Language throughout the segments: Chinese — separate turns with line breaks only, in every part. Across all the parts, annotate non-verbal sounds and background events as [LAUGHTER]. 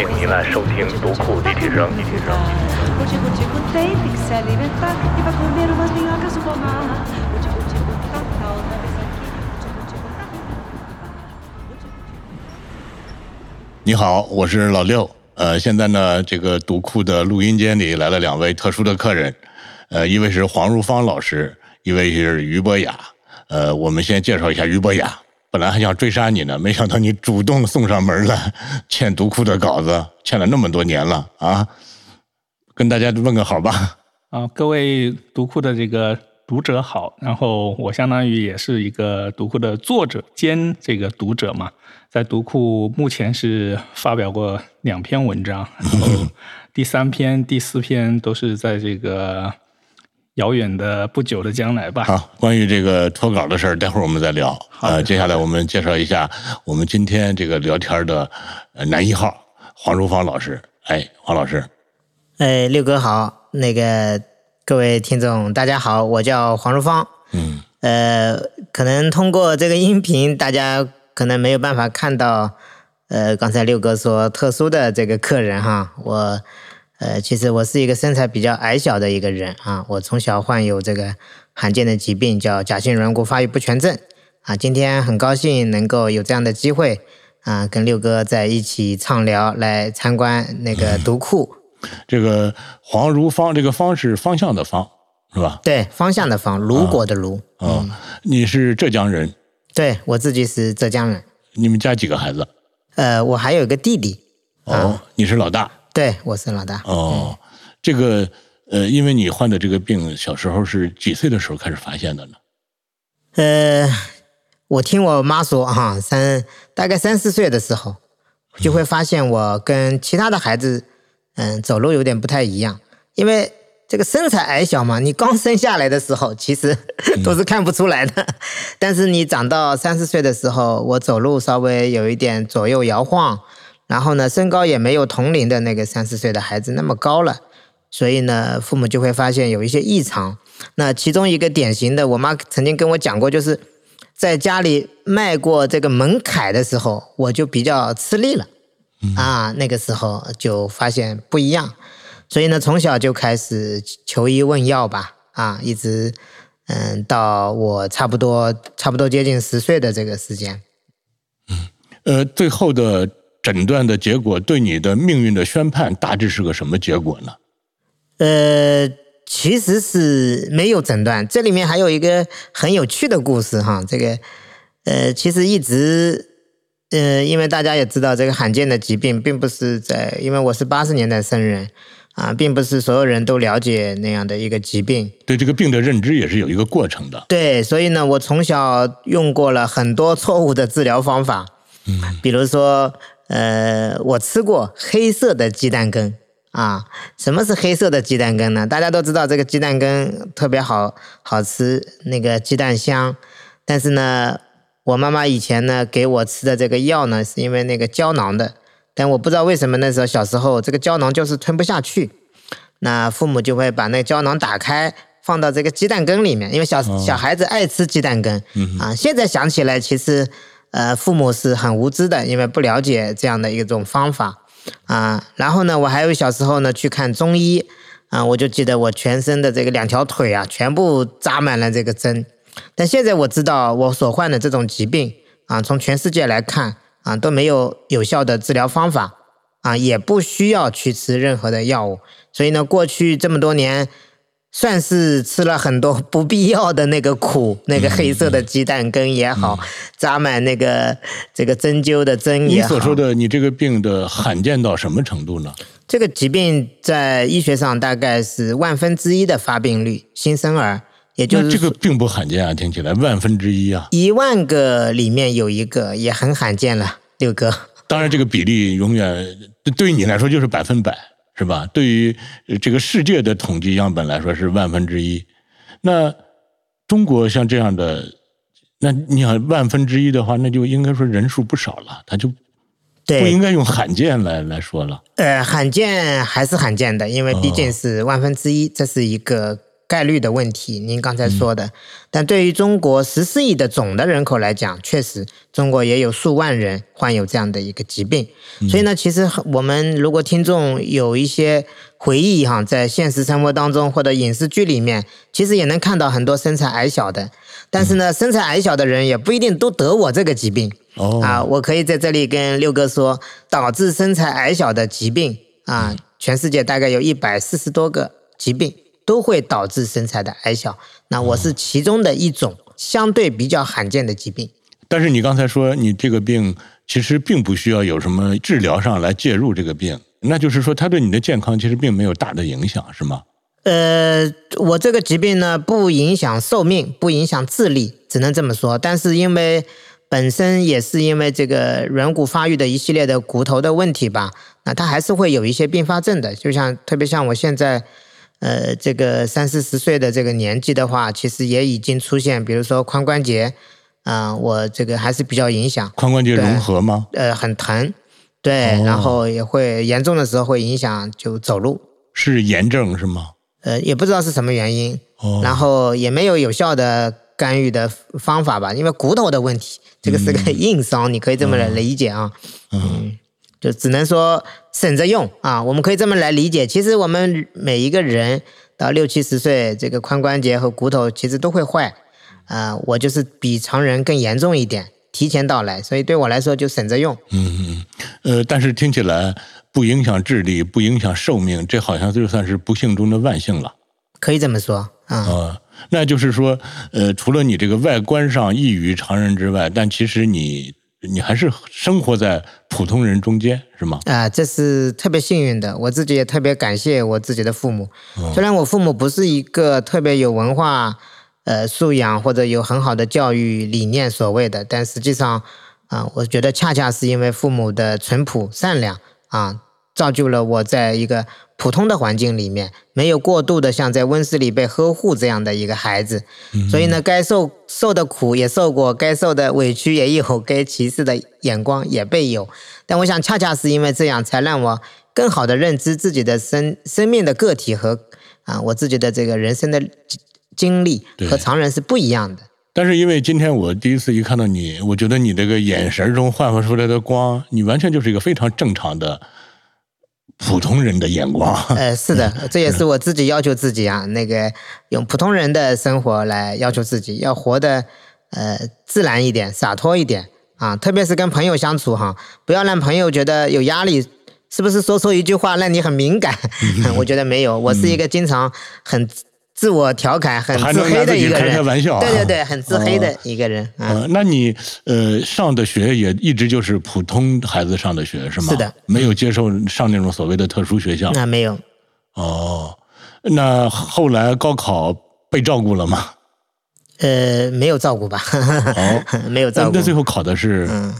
请您来收听读库提取声提取声
你好我是老六呃现在呢这个读库的录音间里来了两位特殊的客人呃一位是黄如芳老师一位是于博雅呃我们先介绍一下于博雅。本来还想追杀你呢，没想到你主动送上门来，欠读库的稿子，欠了那么多年了啊！跟大家问个好吧。
啊，各位读库的这个读者好，然后我相当于也是一个读库的作者兼这个读者嘛，在读库目前是发表过两篇文章，然后 [LAUGHS] 第三篇、第四篇都是在这个遥远的不久的将来吧。
好，关于这个脱稿的事儿，待会儿我们再聊。呃，接下来我们介绍一下我们今天这个聊天的呃男一号黄如芳老师。哎，黄老师，
哎，六哥好，那个各位听众大家好，我叫黄如芳。
嗯，
呃，可能通过这个音频，大家可能没有办法看到，呃，刚才六哥说特殊的这个客人哈，我，呃，其实我是一个身材比较矮小的一个人啊，我从小患有这个罕见的疾病，叫假性软骨发育不全症啊。今天很高兴能够有这样的机会啊，跟六哥在一起畅聊，来参观那个读库。
这个黄如芳，这个芳是方向的方，是吧？
对，方向的方，如果的如。
哦，你是浙江人，
对我自己是浙江人，
你们家几个孩子？
呃，我还有一个弟弟，
哦，你是老大。
对我是老大。
哦，这个呃，因为你患的这个病，小时候是几岁的时候开始发现的呢？
呃，我听我妈说哈，三大概三四岁的时候，就会发现我跟其他的孩子，嗯，走路有点不太一样，因为这个身材矮小嘛，你刚生下来的时候其实都是看不出来的，但是你长到三四岁的时候，我走路稍微有一点左右摇晃，然后呢，身高也没有同龄的那个三四岁的孩子那么高了。所以呢，父母就会发现有一些异常。那其中一个典型的，我妈曾经跟我讲过，就是在家里迈过这个门槛的时候，我就比较吃力了。啊，那个时候就发现不一样。所以呢，从小就开始求医问药吧，啊，一直嗯到我差不多差不多接近十岁的这个时间。
嗯呃，最后的诊断的结果对你的命运的宣判大致是个什么结果呢？
呃，其实是没有诊断，这里面还有一个很有趣的故事哈。这个呃，其实一直呃，因为大家也知道，这个罕见的疾病并不是在，因为我是八十年代生人啊，并不是所有人都了解那样的一个疾病。
对这个病的认知也是有一个过程的。
对，所以呢，我从小用过了很多错误的治疗方法，嗯，比如说，呃，我吃过黑色的鸡蛋羹啊。什么是黑色的鸡蛋羹呢？大家都知道这个鸡蛋羹特别好好吃，那个鸡蛋香。但是呢，我妈妈以前呢给我吃的这个药呢，是因为那个胶囊的，但我不知道为什么那时候小时候这个胶囊就是吞不下去，那父母就会把那个胶囊打开，放到这个鸡蛋羹里面，因为小、小孩子爱吃鸡蛋羹、啊。现在想起来，其实呃父母是很无知的，因为不了解这样的一种方法啊。然后呢，我还有小时候呢去看中医啊，我就记得我全身的这个两条腿啊，全部扎满了这个针。但现在我知道我所患的这种疾病啊，从全世界来看啊，都没有有效的治疗方法啊，也不需要去吃任何的药物。所以呢，过去这么多年，算是吃了很多不必要的那个苦，那个黑色的鸡蛋羹也好，扎满那个这个针灸的针
你
也好。
所说的你这个病的罕见到什么程度呢？
这个疾病在医学上大概是万分之一的发病率，新生儿，也就是
这个并不罕见啊，听起来万分之一啊。
一万个里面有一个，也很罕见了，六哥。
当然，这个比例永远对于你来说就是百分百，是吧？对于呃这个世界的统计样本来说是万分之一。那中国像这样的，那你想万分之一的话，那就应该说人数不少了，他就不，应该用罕见来来说了。
呃，罕见还是罕见的，因为毕竟是万分之一，这是一个概率的问题，您刚才说的。但对于中国十四亿的总的人口来讲，确实中国也有数万人患有这样的一个疾病。所以呢，其实我们如果听众有一些回忆哈，在现实生活当中或者影视剧里面，其实也能看到很多身材矮小的。但是呢，身材矮小的人也不一定都得我这个疾病。
哦
啊，我可以在这里跟六哥说，导致身材矮小的疾病啊，全世界大概有一百四十多个疾病都会导致身材的矮小。那我是其中的一种相对比较罕见的疾病。
但是你刚才说你这个病其实并不需要有什么治疗上来介入这个病，那就是说它对你的健康其实并没有大的影响，是吗？
呃，我这个疾病呢，不影响寿命，不影响智力，只能这么说。但是因为本身也是因为这个软骨发育的一系列的骨头的问题吧，那它还是会有一些并发症的。就像特别像我现在，呃，这个三四十岁的这个年纪的话，其实也已经出现，比如说髋关节，啊、我这个还是比较影响，
髋关节融合吗？
呃，很疼，对，
哦
然后也会严重的时候会影响就走路，
是炎症是吗？
呃，也不知道是什么原因，
哦，
然后也没有有效的干预的方法吧，因为骨头的问题，这个是个硬伤，你可以这么来理解啊。嗯，就只能说省着用啊，我们可以这么来理解。其实我们每一个人到六七十岁，这个髋关节和骨头其实都会坏，啊、我就是比常人更严重一点，提前到来，所以对我来说就省着用。
嗯嗯，呃，但是听起来不影响智力，不影响寿命，这好像就算是不幸中的万幸了。
可以这么说啊、
啊，那就是说，呃，除了你这个外观上异于常人之外，但其实你你还是生活在普通人中间，是吗？
啊、这是特别幸运的，我自己也特别感谢我自己的父母。虽然我父母不是一个特别有文化呃素养或者有很好的教育理念所谓的，但实际上啊、我觉得恰恰是因为父母的淳朴善良啊，造就了我在一个普通的环境里面，没有过度的像在温室里被呵护这样的一个孩子。所以呢，该受受的苦也受过，该受的委屈也有，该歧视的眼光也被有。但我想，恰恰是因为这样，才让我更好的认知自己的生生命的个体和啊，我自己的这个人生的经经历和常人是不一样的。
但是因为今天我第一次一看到你，我觉得你这个眼神中焕发出来的光，你完全就是一个非常正常的普通人的眼光。[LAUGHS]
呃，是的，这也是我自己要求自己啊，那个用普通人的生活来要求自己，要活得呃自然一点、洒脱一点啊，特别是跟朋友相处哈，不要让朋友觉得有压力。是不是说错一句话让你很敏感？[LAUGHS] [LAUGHS] 我觉得没有，我是一个经常很自我调侃、很自黑的一个人。
开开玩笑啊
对对对，很自黑的一个人嗯。
呃，那你呃上的学也一直就是普通孩子上的学是吗？
是的，
没有接受上那种所谓的特殊学校。
那没有，
哦，那后来高考被照顾了吗？
呃，没有照顾吧？
哦，[LAUGHS]
没有照顾
那那。最后考的是、
嗯，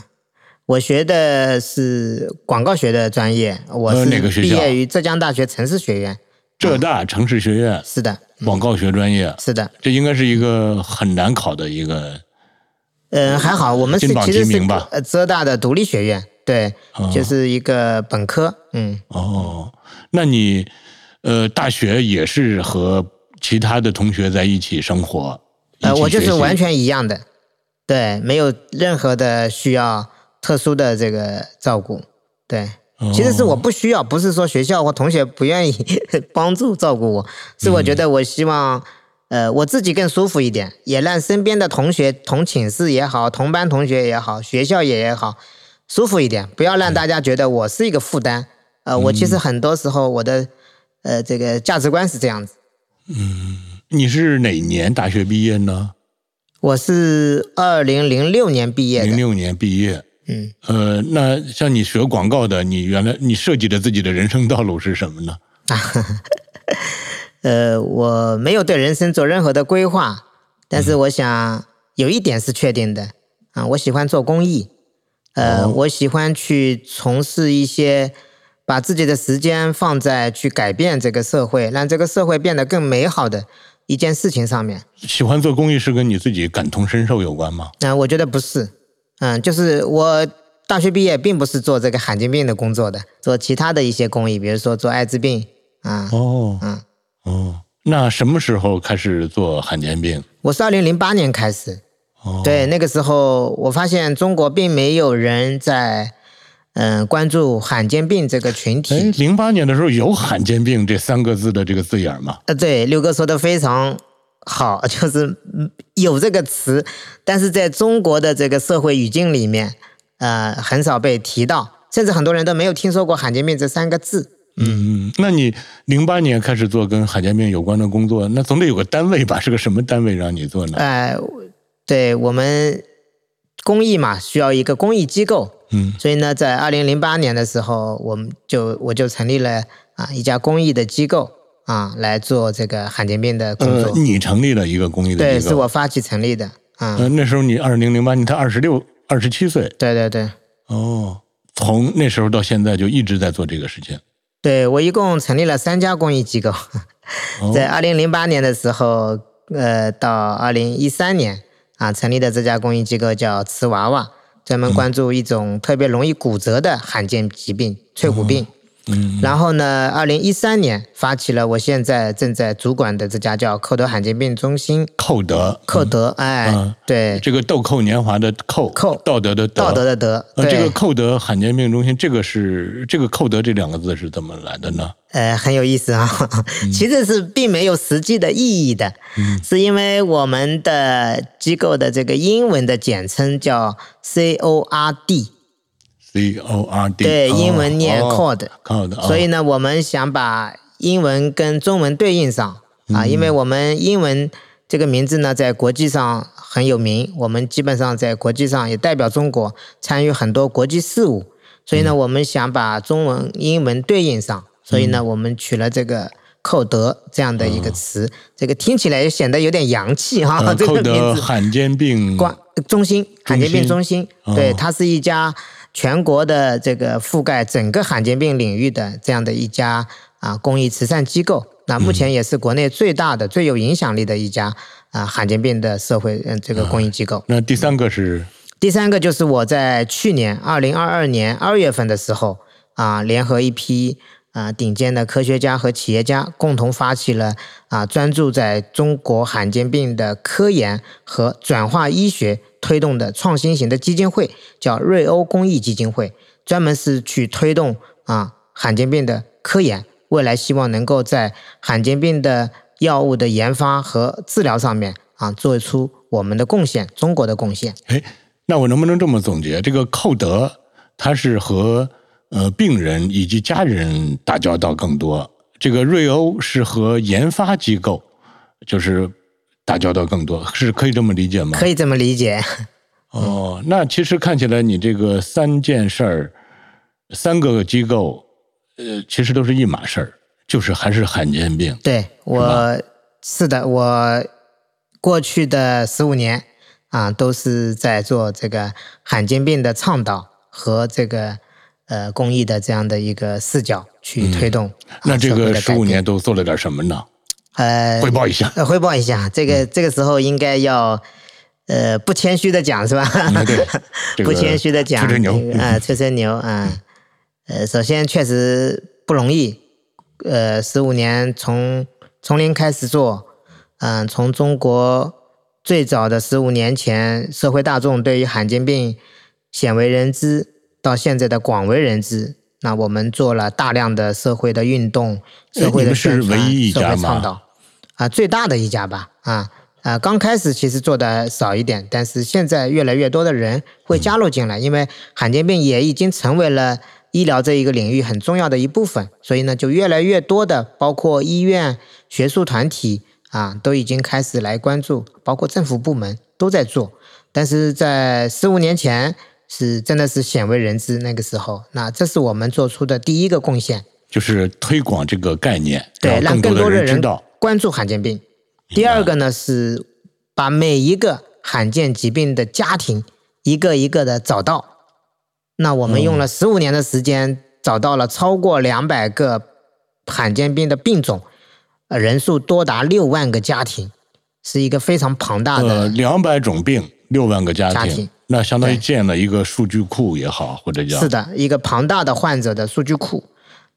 我学的是广告学的专业，我
呃
是毕业于浙江大学城市学院。
浙大城市学院
是的，
广告学专业，
是的，
这应该是一个很难考的一个。
呃，还好，我们是
金榜
其实是
题名吧
呃浙大的独立学院，对，
哦
就是一个本科，嗯，
哦，那你呃大学也是和其他的同学在一起生活？
呃，我就是完全一样的，对，没有任何的需要特殊的这个照顾，对。其实是我不需要，不是说学校或同学不愿意 [LAUGHS] 帮助照顾我，是我觉得我希望，呃，我自己更舒服一点，也让身边的同学、同寝室也好、同班同学也好、学校也也好，舒服一点，不要让大家觉得我是一个负担。呃，我其实很多时候我的，呃，这个价值观是这样子。
嗯你是哪年大学毕业呢？
我是二零零六年毕业的，
零六年毕业。
嗯，
呃，那像你学广告的，你原来你设计的自己的人生道路是什么呢？
啊 [LAUGHS] 呃，我没有对人生做任何的规划，但是我想有一点是确定的啊，我喜欢做公益，呃，我喜欢去从事一些把自己的时间放在去改变这个社会，让这个社会变得更美好的一件事情上面。
喜欢做公益是跟你自己感同身受有关吗？
啊、我觉得不是，嗯，就是我大学毕业并不是做这个罕见病的工作的，做其他的一些公益，比如说做艾滋病啊，
哦，
嗯
哦，那什么时候开始做罕见病？
我是二零零八年开始，
哦，
对，那个时候我发现中国并没有人在嗯、关注罕见病这个群
哎
体。，
零八年的时候有罕见病这三个字的这个字眼吗？
呃，对，六哥说的非常好，就是嗯有这个词，但是在中国的这个社会语境里面，呃，很少被提到，甚至很多人都没有听说过罕见病这三个字。
嗯，那你零八年开始做跟罕见病有关的工作，那总得有个单位吧？是个什么单位让你做呢？
呃，对我们公益嘛，需要一个公益机构，
嗯
所以呢，在二零零八年的时候，我们就我就成立了啊一家公益的机构啊，来做这个罕见病的工
呃
作。，
你成立了一个公益的
对，是我发起成立的。啊、
呃，那时候你二零零八你才二十六、二十七岁
对对对。
哦，从那时候到现在就一直在做这个事情。
对我一共成立了三家公益机构，
哦 [LAUGHS]
在二零零八年的时候，呃，到二零一三年啊，成立的这家公益机构叫瓷娃娃，专门关注一种特别容易骨折的罕见疾病——脆骨病。
嗯，
然后呢，二零一三年发起了我现在正在主管的这家叫寇德罕见病中心。
寇德，
寇德，哎，
嗯
对，
这个豆蔻年华的寇，
寇。
道德的德，
道德的德，
呃，这个寇德罕见病中心，这个是这个寇德这两个字是怎么来的呢？
呃，很有意思啊，[LAUGHS] 其实是并没有实际的意义的，是因为我们的机构的这个英文的简称叫 C O R D，
C O R D，
对，
哦
英文念
哦
code，、
code，哦。
所以呢，我们想把英文跟中文对应上。啊，因为我们英文这个名字呢，在国际上很有名，我们基本上在国际上也代表中国参与很多国际事务，所以呢，我们想把中文、英文对应上，所以呢，我们取了这个。寇德这样的一个词，这个听起来也显得有点洋气哈、
呃 [LAUGHS]
这个
寇德
名字。
罕见病
关中心罕见病中心，
哦
对，它是一家全国的这个覆盖整个罕见病领域的这样的一家啊公益慈善机构。那目前也是国内最大的、最有影响力的一家啊罕见病的社会嗯这个公益机构。
那第三个是
第三个就是我在去年二零二二年二月份的时候啊，联合一批啊顶尖的科学家和企业家，共同发起了啊专注在中国罕见病的科研和转化医学推动的创新型的基金会，叫瑞欧公益基金会，专门是去推动啊罕见病的科研，未来希望能够在罕见病的药物的研发和治疗上面啊做出我们的贡献，中国的贡献。
哎，那我能不能这么总结？这个寇德他是和呃病人以及家人打交道更多，这个瑞欧是和研发机构就是打交道更多，是可以这么理解吗？
可以这么理解。
哦，那其实看起来你这个三件事儿，三个机构，呃，其实都是一码事儿，就是还是罕见病。
对我是的，我过去的十五年啊，都是在做这个罕见病的倡导和这个呃公益的这样的一个视角去推动。啊
那这个十五年都做了点什么呢？
呃
汇报一下。
呃汇报一下，这个这个时候应该要。呃，不谦虚的讲是吧？
嗯对 [LAUGHS] 这个
不谦虚的讲，
吹吹牛
啊，吹吹牛啊。呃，首先确实不容易，呃，十五年从从零开始做，嗯、从中国最早的十五年前，社会大众对于罕见病鲜为人知，到现在的广为人知。那我们做了大量的社会的运动，
哎
社会的宣传，
唯一一
社会倡导，啊，最大的一家吧，啊啊，刚开始其实做的少一点，但是现在越来越多的人会加入进来，因为罕见病也已经成为了医疗这一个领域很重要的一部分，所以呢，就越来越多的包括医院、学术团体啊，都已经开始来关注，包括政府部门都在做。但是在十五年前是真的是鲜为人知，那个时候，那这是我们做出的第一个贡献。
就是推广这个概念，
对，让
更
多的人
知道。
关注罕见病。第二个呢是把每一个罕见疾病的家庭一个一个的找到。那我们用了十五年的时间，找到了超过两百个罕见病的病种，呃，人数多达六万个家庭，是一个非常庞大
呃，
的。
两百种病，六万个家庭，
家庭
那相当于建了一个数据库也好，或者叫
是的，一个庞大的患者的数据库。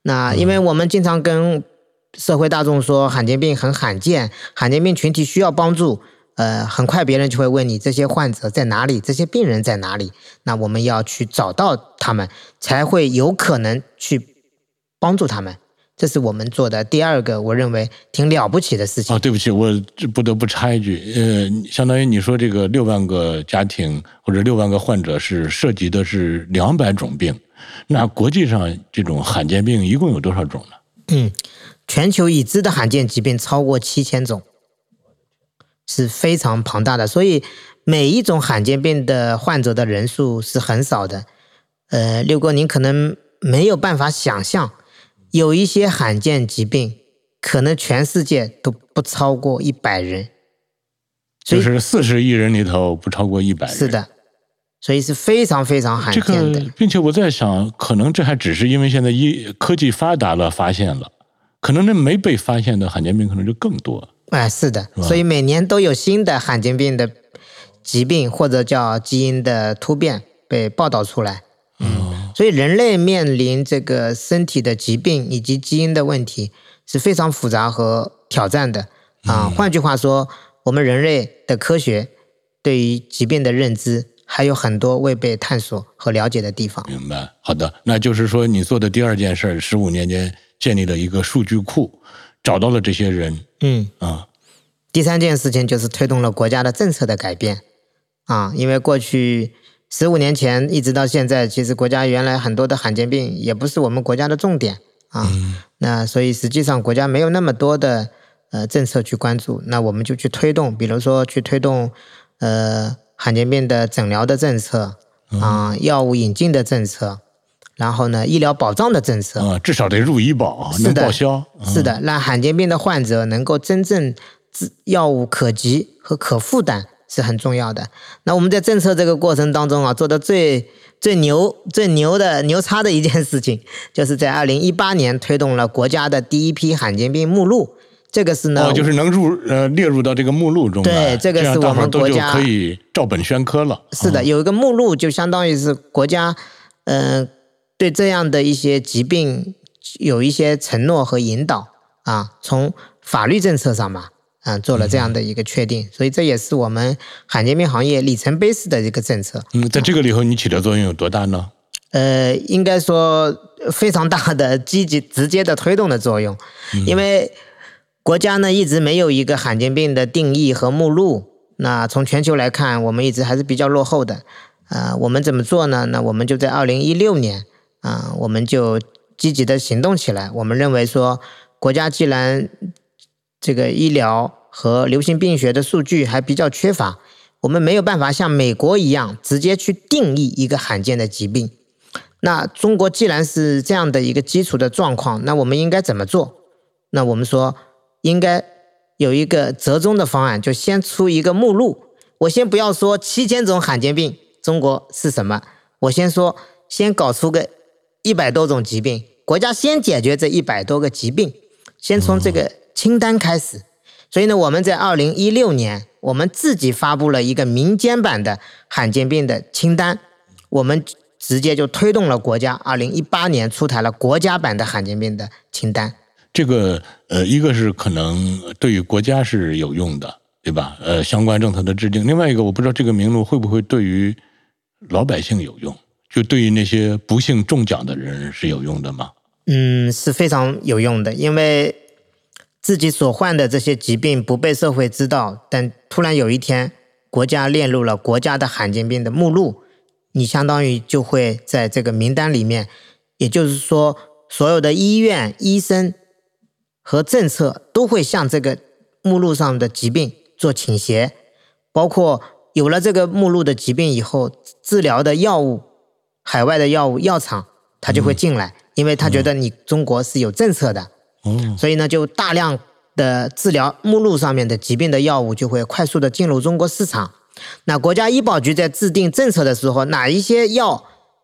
那因为我们经常跟社会大众说罕见病很罕见，罕见病群体需要帮助，呃，很快别人就会问你这些患者在哪里，这些病人在哪里？那我们要去找到他们，才会有可能去帮助他们。这是我们做的第二个，我认为挺了不起的事情。
啊，对不起，我这不得不插一句，呃，相当于你说这个六万个家庭或者六万个患者是涉及的是两百种病，那国际上这种罕见病一共有多少种呢？
嗯，全球已知的罕见疾病超过七千种，是非常庞大的。所以每一种罕见病的患者的人数是很少的。呃，六哥，您可能没有办法想象，有一些罕见疾病，可能全世界都不超过一百人。
就是四十亿人里头不超过一百人。
是的，所以是非常非常罕见的。
个，并且我在想，可能这还只是因为现在医科技发达了，发现了，可能那没被发现的罕见病可能就更多。
哎，是的，
吧
所以每年都有新的罕见病的疾病或者叫基因的突变被报道出来。嗯，所以人类面临这个身体的疾病以及基因的问题是非常复杂和挑战的啊。换句话说，我们人类的科学对于疾病的认知还有很多未被探索和了解的地方。
明白？好的，那就是说你做的第二件事儿，十五年间建立了一个数据库，找到了这些人
嗯。
啊，
第三件事情就是推动了国家的政策的改变啊，因为过去十五年前一直到现在，其实国家原来很多的罕见病也不是我们国家的重点啊，那所以实际上国家没有那么多的呃政策去关注，那我们就去推动，比如说去推动呃罕见病的诊疗的政策啊，药物引进的政策，然后呢医疗保障的政策，
啊，至少得入医保，能报销。
是的，让罕见病的患者能够真正自药物可及和可负担是很重要的。那我们在政策这个过程当中啊，做的最最牛、最牛的牛叉的一件事情，就是在二零一八年推动了国家的第一批罕见病目录。这个是呢，
哦，就是能入呃列入到这个目录中来，
对这个是我们国家
可以照本宣科了。
是的，有一个目录，就相当于是国家，呃，对这样的一些疾病有一些承诺和引导啊，从法律政策上嘛，啊，做了这样的一个确定，所以这也是我们罕见病行业里程碑式的一个政策。
嗯，在这个里头你起的作用有多大呢？
呃，应该说非常大的积极直接的推动的作用，因为国家呢一直没有一个罕见病的定义和目录。那从全球来看，我们一直还是比较落后的。啊、我们怎么做呢？那我们就在二零一六年啊、我们就积极的行动起来。我们认为说，国家既然这个医疗和流行病学的数据还比较缺乏，我们没有办法像美国一样直接去定义一个罕见的疾病。那中国既然是这样的一个基础的状况，那我们应该怎么做？那我们说应该有一个折中的方案，就先出一个目录。我先不要说七千种罕见病，中国是什么？我先说，先搞出个一百多种疾病，国家先解决这一百多个疾病，先从这个清单开始。所以呢，我们在二零一六年，我们自己发布了一个民间版的罕见病的清单，我们直接就推动了国家二零一八年出台了国家版的罕见病的清单。
这个呃，一个是可能对于国家是有用的，对吧？呃，相关政策的制定。另外一个，我不知道这个名录会不会对于老百姓有用，就对于那些不幸中奖的人是有用的吗？
嗯，是非常有用的，因为自己所患的这些疾病不被社会知道，但突然有一天国家列入了国家的罕见病的目录，你相当于就会在这个名单里面，也就是说，所有的医院、医生和政策都会向这个目录上的疾病做倾斜，包括有了这个目录的疾病以后，治疗的药物、海外的药物药厂他就会进来，因为他觉得你中国是有政策的，
哦，
所以呢，就大量的治疗目录上面的疾病的药物就会快速的进入中国市场。那国家医保局在制定政策的时候，哪一些药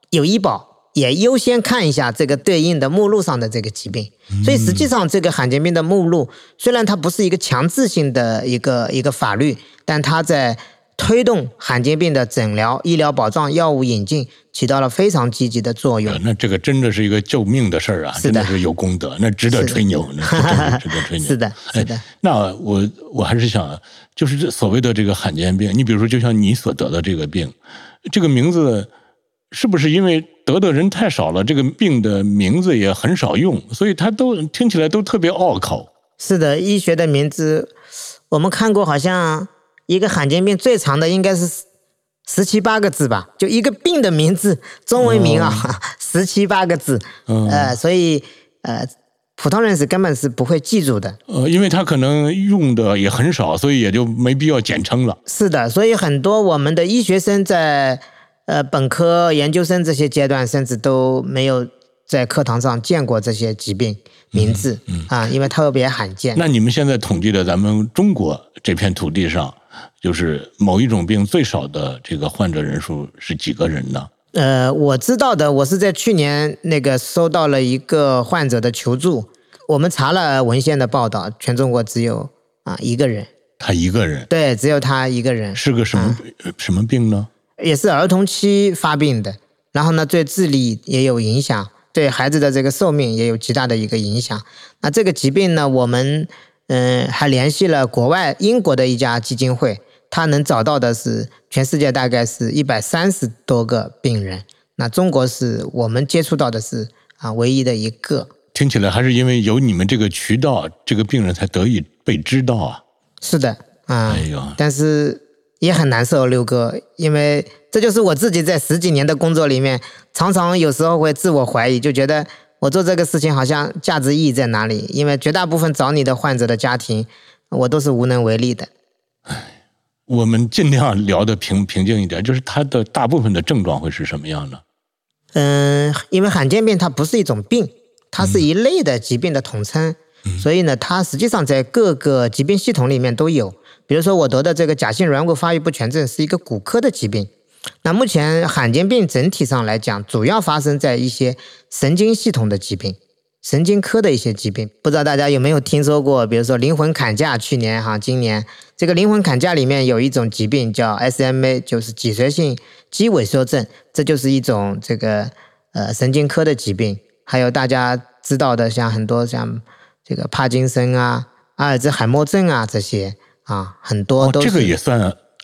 有医保，也优先看一下这个对应的目录上的这个疾病。所以实际上，这个罕见病的目录虽然它不是一个强制性的一个一个法律，但它在推动罕见病的诊疗、医疗保障、药物引进，起到了非常积极的作用
呃。那这个真的是一个救命的事儿啊，真的是有功德，那值得吹牛，那是真的 [LAUGHS] 值得吹牛。
是的，是的
哎，那我我还是想，就是这所谓的这个罕见病，你比如说，就像你所得的这个病，这个名字是不是因为得的人太少了，这个病的名字也很少用，所以它都听起来都特别拗口。
是的，医学的名字，我们看过，好像一个罕见病最长的应该是十七八个字吧，就一个病的名字，中文名啊，[LAUGHS] 十七八个字，呃，所以呃，普通人是根本是不会记住的。
呃，因为他可能用的也很少，所以也就没必要简称了。
是的，所以很多我们的医学生在呃本科、研究生这些阶段，甚至都没有在课堂上见过这些疾病名字、啊，因为特别罕见。
那你们现在统计的咱们中国这片土地上，就是某一种病最少的这个患者人数是几个人呢？
呃，我知道的，我是在去年那个收到了一个患者的求助，我们查了文献的报道，全中国只有啊一个人，
他一个人
对，只有他一个人，
是个什么、呃什么病呢？
也是儿童期发病的，然后呢，对智力也有影响，对孩子的这个寿命也有极大的一个影响。那这个疾病呢，我们嗯、还联系了国外英国的一家基金会，他能找到的是全世界大概是一百三十多个病人，那中国是我们接触到的是啊唯一的一个。
听起来还是因为有你们这个渠道，这个病人才得以被知道啊！
是的，啊、
哎呦，
但是也很难受，六哥，因为这就是我自己在十几年的工作里面，常常有时候会自我怀疑，就觉得我做这个事情好像价值意义在哪里？因为绝大部分找你的患者的家庭，我都是无能为力的。
我们尽量聊的平平静一点，就是他的大部分的症状会是什么样呢？
嗯，因为罕见病它不是一种病，它是一类的疾病的统称，所以呢，它实际上在各个疾病系统里面都有。比如说我得的这个假性软骨发育不全症是一个骨科的疾病，那目前罕见病整体上来讲，主要发生在一些神经系统的疾病。神经科的一些疾病，不知道大家有没有听说过？比如说灵魂砍价，去年哈，今年这个灵魂砍价里面有一种疾病叫 SMA，就是脊髓性肌萎缩症，这就是一种这个呃神经科的疾病。还有大家知道的，像很多像这个帕金森啊、阿尔兹海默症啊这些啊，很多
哦，
都是、
这个也算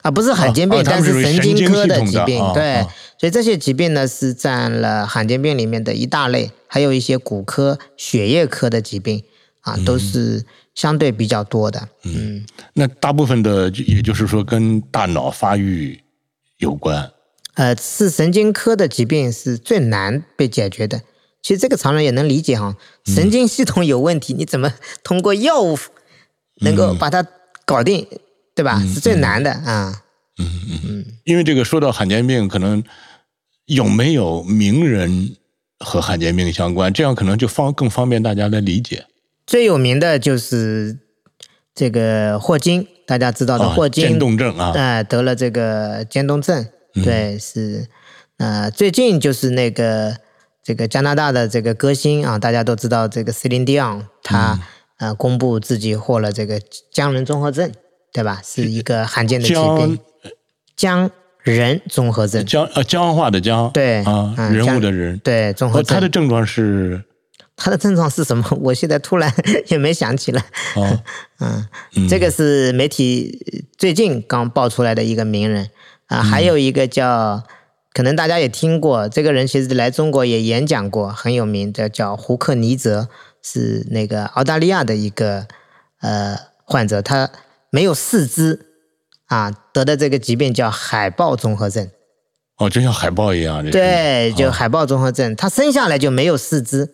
啊，不是罕见病，但是
神
经科
的
疾病，对，
哦
所以这些疾病呢是占了罕见病里面的一大类，还有一些骨科、血液科的疾病啊，都是相对比较多的。嗯，
那大部分的，也就是说跟大脑发育有关。
呃，是神经科的疾病是最难被解决的。其实这个常人也能理解哈，[LAUGHS] 神经系统有问题，你怎么通过药物能够把它搞定，对吧？是最难的啊。嗯嗯嗯。
因为这个说到罕见病，可能有没有名人和罕见病相关，这样可能就方更方便大家来理解。
最有名的就是这个霍金，大家知道的
啊
霍金，
渐冻症啊。
呃，得了这个渐冻症，对，是，呃，最近就是那个这个加拿大的这个歌星啊，大家都知道这个 Celine Dion，他、呃公布自己获了这个僵人综合症，对吧？是一个罕见的疾病，僵人综合症，
僵呃僵化的僵，
对
啊，
嗯
人物的人。
对，综合
呃，
症。
他的症状是
他的症状是什么？我现在突然 [LAUGHS] 也没想起来。
哦，
嗯，这个是媒体最近刚爆出来的一个名人啊，还有一个叫，可能大家也听过，这个人其实来中国也演讲过，很有名的叫胡克尼泽，是那个澳大利亚的一个呃患者，他没有四肢啊，得的这个疾病叫海豹综合症。
哦，就像海豹一样，
对，就
哦。
海豹综合症，他生下来就没有四肢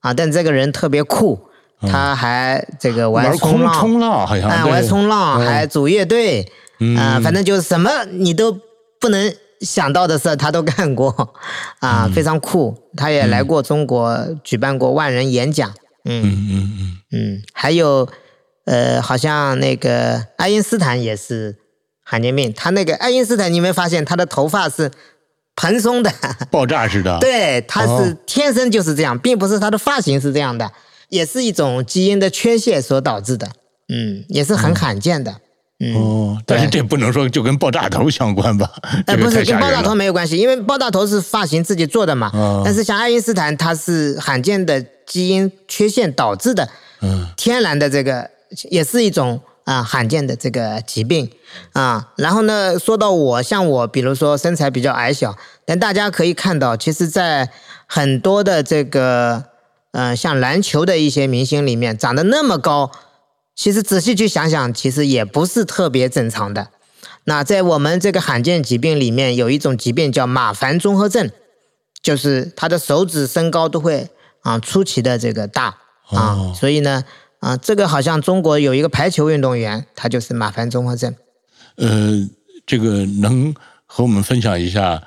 啊，但这个人特别酷，他还这个玩冲浪，
冲浪好像
哎，玩冲浪，
嗯。
还组乐队，啊、反正就是什么你都不能想到的事他都干过，
嗯。
啊，非常酷。他也来过中国，举办过万人演讲，嗯。
嗯嗯嗯，
嗯，还有呃，好像那个爱因斯坦也是罕见病，他那个爱因斯坦，你有没有发现他的头发是蓬松的？[LAUGHS]
爆炸似的。，
对，他是
哦
天生就是这样，并不是他的发型是这样的，也是一种基因的缺陷所导致的。嗯，也是很罕见的。嗯，
哦，但是这不能说就跟爆炸头相关吧？
呃，不是跟爆炸。头没有关系，因为爆炸头是发型自己做的嘛。
哦
但是像爱因斯坦，他是罕见的基因缺陷导致的，
嗯，
天然的这个也是一种啊、罕见的这个疾病啊。然后呢，说到我，像我，比如说身材比较矮小，但大家可以看到，其实，在很多的这个呃像篮球的一些明星里面，长得那么高，其实仔细去想想，其实也不是特别正常的。那在我们这个罕见疾病里面，有一种疾病叫马凡综合症，就是他的手指身高都会啊出奇的这个大啊，
哦
所以呢啊，这个好像中国有一个排球运动员，他就是马凡综合症。
呃，这个能和我们分享一下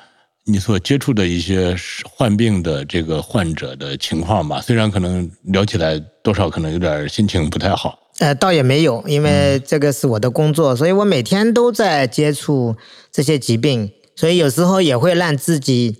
你所接触的一些患病的这个患者的情况吗？虽然可能聊起来多少可能有点心情不太好。
呃，倒也没有，因为这个是我的工作，所以我每天都在接触这些疾病，所以有时候也会让自己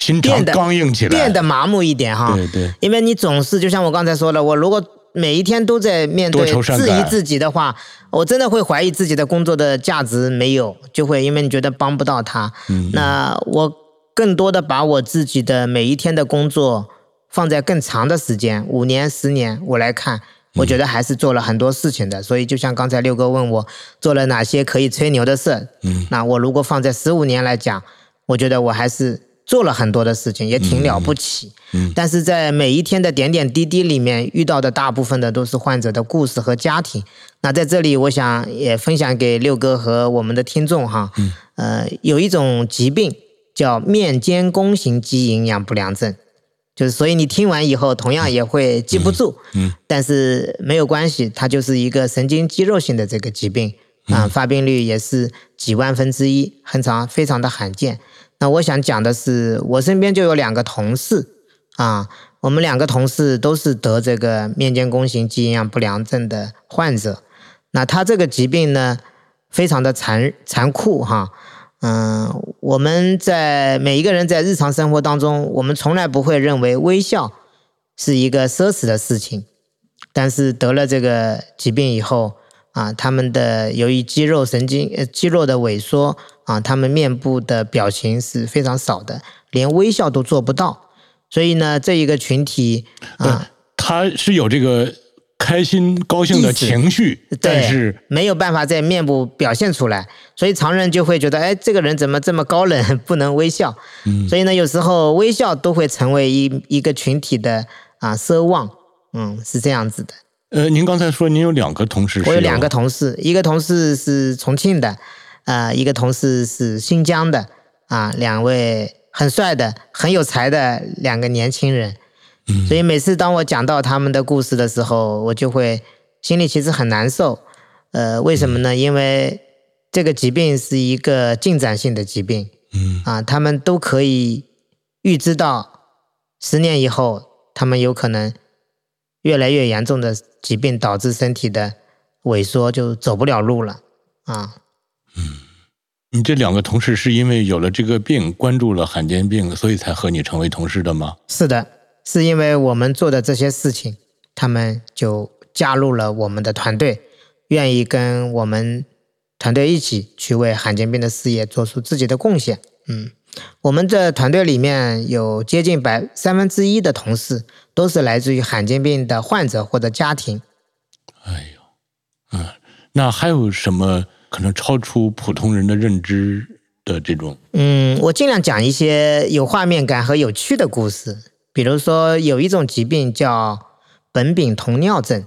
心肠
变得
刚硬起来，
变得麻木一点哈。
对对，
因为你总是就像我刚才说的，我如果每一天都在面对质疑自己的话，我真的会怀疑自己的工作的价值没有，就会因为你觉得帮不到他。
嗯，
那我更多的把我自己的每一天的工作放在更长的时间，五年、十年我来看。我觉得还是做了很多事情的，所以就像刚才六哥问我做了哪些可以吹牛的事，
嗯，
那我如果放在十五年来讲，我觉得我还是做了很多的事情，也挺了不起。
嗯
但是在每一天的点点滴滴里面，遇到的大部分的都是患者的故事和家庭。那在这里，我想也分享给六哥和我们的听众哈，
嗯
呃，有一种疾病叫面肩弓形肌营养不良症。就是，所以你听完以后，同样也会记不住，
嗯
但是没有关系，它就是一个神经肌肉性的这个疾病啊、发病率也是几万分之一，很常非常的罕见。那我想讲的是，我身边就有两个同事啊，我们两个同事都是得这个面间弓形肌营养不良症的患者。那他这个疾病呢，非常的残残酷哈。嗯，我们在每一个人在日常生活当中，我们从来不会认为微笑是一个奢侈的事情，但是得了这个疾病以后啊，他们的由于肌肉神经呃肌肉的萎缩啊，他们面部的表情是非常少的，连微笑都做不到。所以呢，这一个群体啊，
他是有这个开心高兴的情绪，但是
没有办法在面部表现出来，所以常人就会觉得，哎，这个人怎么这么高冷，[LAUGHS] 不能微笑？
嗯
所以呢，有时候微笑都会成为一一个群体的啊奢望，嗯，是这样子的。
呃，您刚才说您有两个同事，
我有两个，同事，一个同事是重庆的，啊，一个同事是新疆的，啊，两位很帅的、很有才的两个年轻人。
嗯
所以每次当我讲到他们的故事的时候，我就会心里其实很难受。呃，为什么呢？因为这个疾病是一个进展性的疾病
嗯
啊，他们都可以预知到十年以后，他们有可能越来越严重的疾病导致身体的萎缩，就走不了路了啊。
你这两个同事是因为有了这个病，关注了罕见病，所以才和你成为同事的吗？
是的，是因为我们做的这些事情，他们就加入了我们的团队，愿意跟我们团队一起去为罕见病的事业做出自己的贡献。嗯，我们的团队里面有接近百三分之一的同事都是来自于罕见病的患者或者家庭。
哎呦，嗯，那还有什么可能超出普通人的认知的这种？
嗯，我尽量讲一些有画面感和有趣的故事。比如说，有一种疾病叫苯丙酮尿症。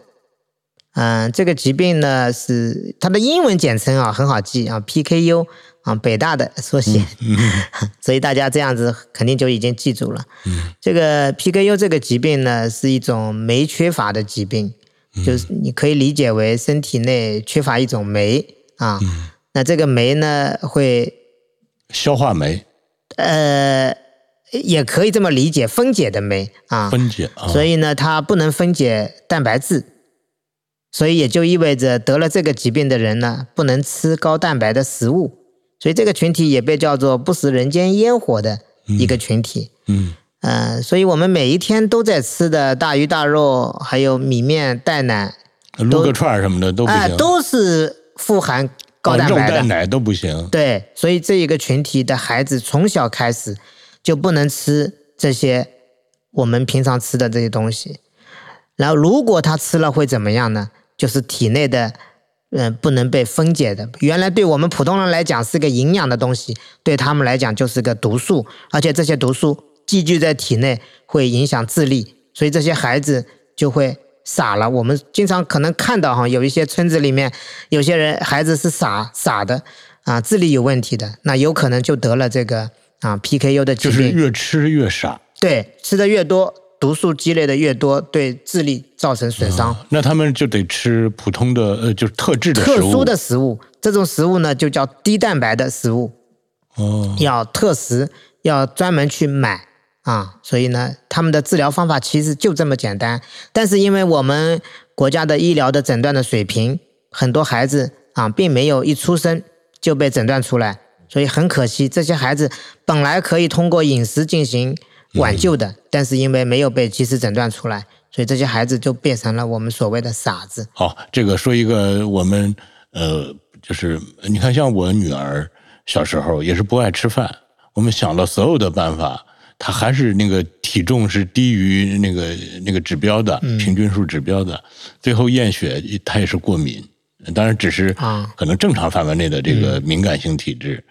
嗯、这个疾病呢是它的英文简称啊，很好记啊，PKU 啊，北大的缩写，[LAUGHS] 所以大家这样子肯定就已经记住了。这个 PKU 这个疾病呢是一种酶缺乏的疾病，就是你可以理解为身体内缺乏一种酶啊。那这个酶呢会
消化酶
呃，也可以这么理解，分解的酶啊，
分解啊，
所以呢，它不能分解蛋白质，所以也就意味着得了这个疾病的人呢，不能吃高蛋白的食物，所以这个群体也被叫做不食人间烟火的一个群体。
嗯
呃，所以我们每一天都在吃的大鱼大肉，还有米面、蛋奶，
撸个串儿什么的都不
哎、
行。
都是富含高蛋白的，
蛋奶都不行。
对，所以这一个群体的孩子从小开始就不能吃这些我们平常吃的这些东西。然后，如果他吃了会怎么样呢？就是体内的，嗯、不能被分解的。原来对我们普通人来讲是个营养的东西，对他们来讲就是个毒素，而且这些毒素积聚在体内会影响智力，所以这些孩子就会傻了。我们经常可能看到哈，有一些村子里面有些人孩子是傻傻的啊，智力有问题的，那有可能就得了这个啊 PKU 的疾病
就是。越吃越傻。
对，吃的越多，毒素积累的越多，对智力造成损伤。
那他们就得吃普通的呃，就是特制的食物。
特殊的食物，这种食物呢就叫低蛋白的食物，
哦，
要特食，要专门去买啊。所以呢，他们的治疗方法其实就这么简单。但是因为我们国家的医疗的诊断的水平，很多孩子啊并没有一出生就被诊断出来，所以很可惜，这些孩子本来可以通过饮食进行挽救的，但是因为没有被及时诊断出来，所以这些孩子就变成了我们所谓的傻子。
好，这个说一个我们呃，就是你看，像我女儿小时候也是不爱吃饭，我们想了所有的办法，她还是那个体重是低于那个那个指标的、平均数指标的，最后验血他也是过敏，当然只是
啊
可能正常范围内的这个敏感性体质。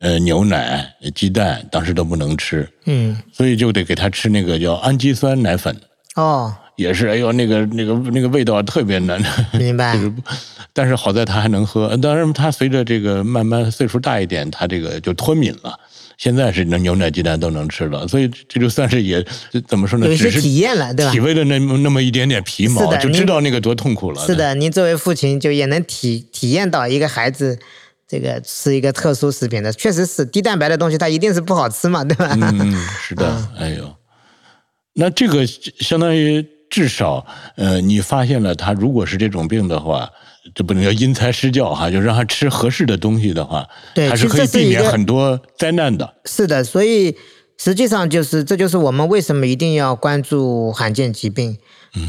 呃，牛奶、鸡蛋当时都不能吃，
嗯，
所以就得给他吃那个叫氨基酸奶粉，
哦，
也是，哎呦，那个那个那个味道特别难，
明白 [LAUGHS]
就是，但是好在他还能喝。当然，他随着这个慢慢岁数大一点，他这个就脱敏了。现在是能牛奶、鸡蛋都能吃了，所以这就算是也怎么说呢？
有些
只是
体验了，对吧
体？味了那么那么一点点皮毛，就知道那个多痛苦了。
是，的，您作为父亲就也能体体验到一个孩子这个吃一个特殊食品的，确实是低蛋白的东西，它一定是不好吃嘛，对吧？
嗯嗯，是的，哎呦，那这个相当于至少，呃，你发现了他如果是这种病的话，这不能叫因材施教哈，就让他吃合适的东西的话，
对
还是可以避免很多灾难的。
是的，所以实际上就是这就是我们为什么一定要关注罕见疾病。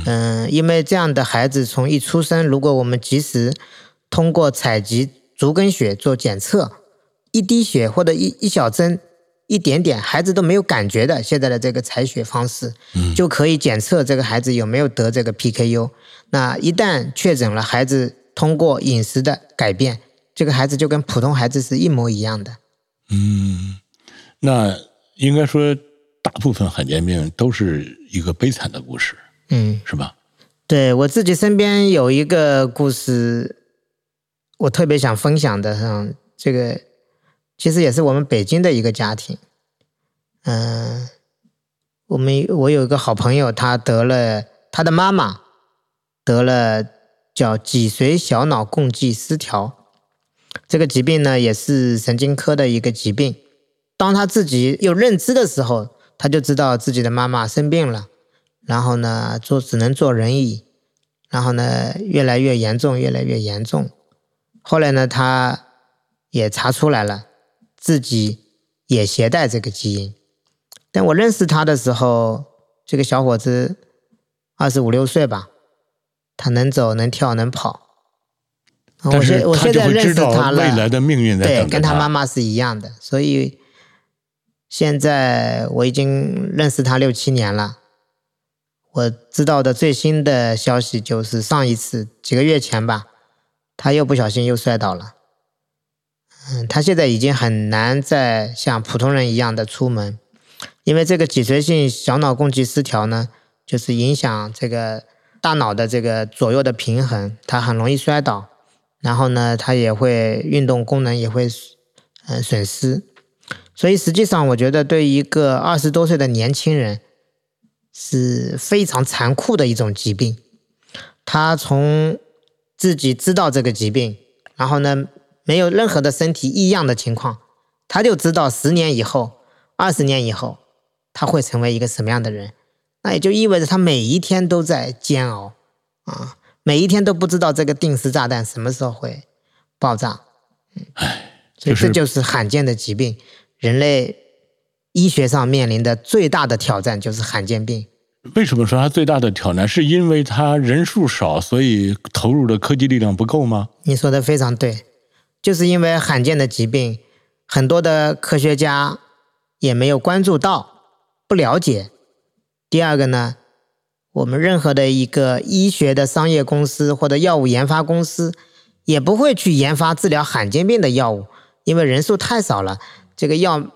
嗯、因为这样的孩子从一出生，如果我们及时通过采集足跟血做检测，一滴血或者一一小针。一点点，孩子都没有感觉的，现在的这个采血方式，就可以检测这个孩子有没有得这个 PKU。那一旦确诊了，孩子通过饮食的改变，这个孩子就跟普通孩子是一模一样的。
嗯，那应该说，大部分罕见病都是一个悲惨的故事，
嗯，
是吧？
对我自己身边有一个故事，我特别想分享的，嗯，这个其实也是我们北京的一个家庭，嗯、我们我有一个好朋友，他得了，他的妈妈得了叫脊髓小脑共济失调，这个疾病呢也是神经科的一个疾病。当他自己有认知的时候，他就知道自己的妈妈生病了。然后呢，坐只能坐轮椅，然后呢，越来越严重，越来越严重。后来呢，他也查出来了，自己也携带这个基因。但我认识他的时候，这个小伙子二十五六岁吧，他能走能跳能跑。我现我
他就
现在认
会知道
识他了，
未来的命运在
对，跟他妈妈是一样的，所以现在我已经认识他六七年了。我知道的最新的消息就是上一次几个月前吧，他又不小心又摔倒了。嗯，他现在已经很难再像普通人一样的出门，因为这个脊髓性小脑共济失调呢，就是影响这个大脑的这个左右的平衡，他很容易摔倒。然后呢，他也会运动功能也会嗯、损失，所以实际上我觉得对一个二十多岁的年轻人是非常残酷的一种疾病。他从自己知道这个疾病，然后呢没有任何的身体异样的情况，他就知道十年以后、二十年以后他会成为一个什么样的人。那也就意味着他每一天都在煎熬啊。每一天都不知道这个定时炸弹什么时候会爆炸，唉，所以
就是
这就是罕见的疾病，人类医学上面临的最大的挑战就是罕见病。
为什么说它最大的挑战？是因为它人数少，所以投入的科技力量不够吗？
你说的非常对，就是因为罕见的疾病，很多的科学家也没有关注到，不了解。第二个呢，我们任何的一个医学的商业公司或者药物研发公司，也不会去研发治疗罕见病的药物，因为人数太少了，这个药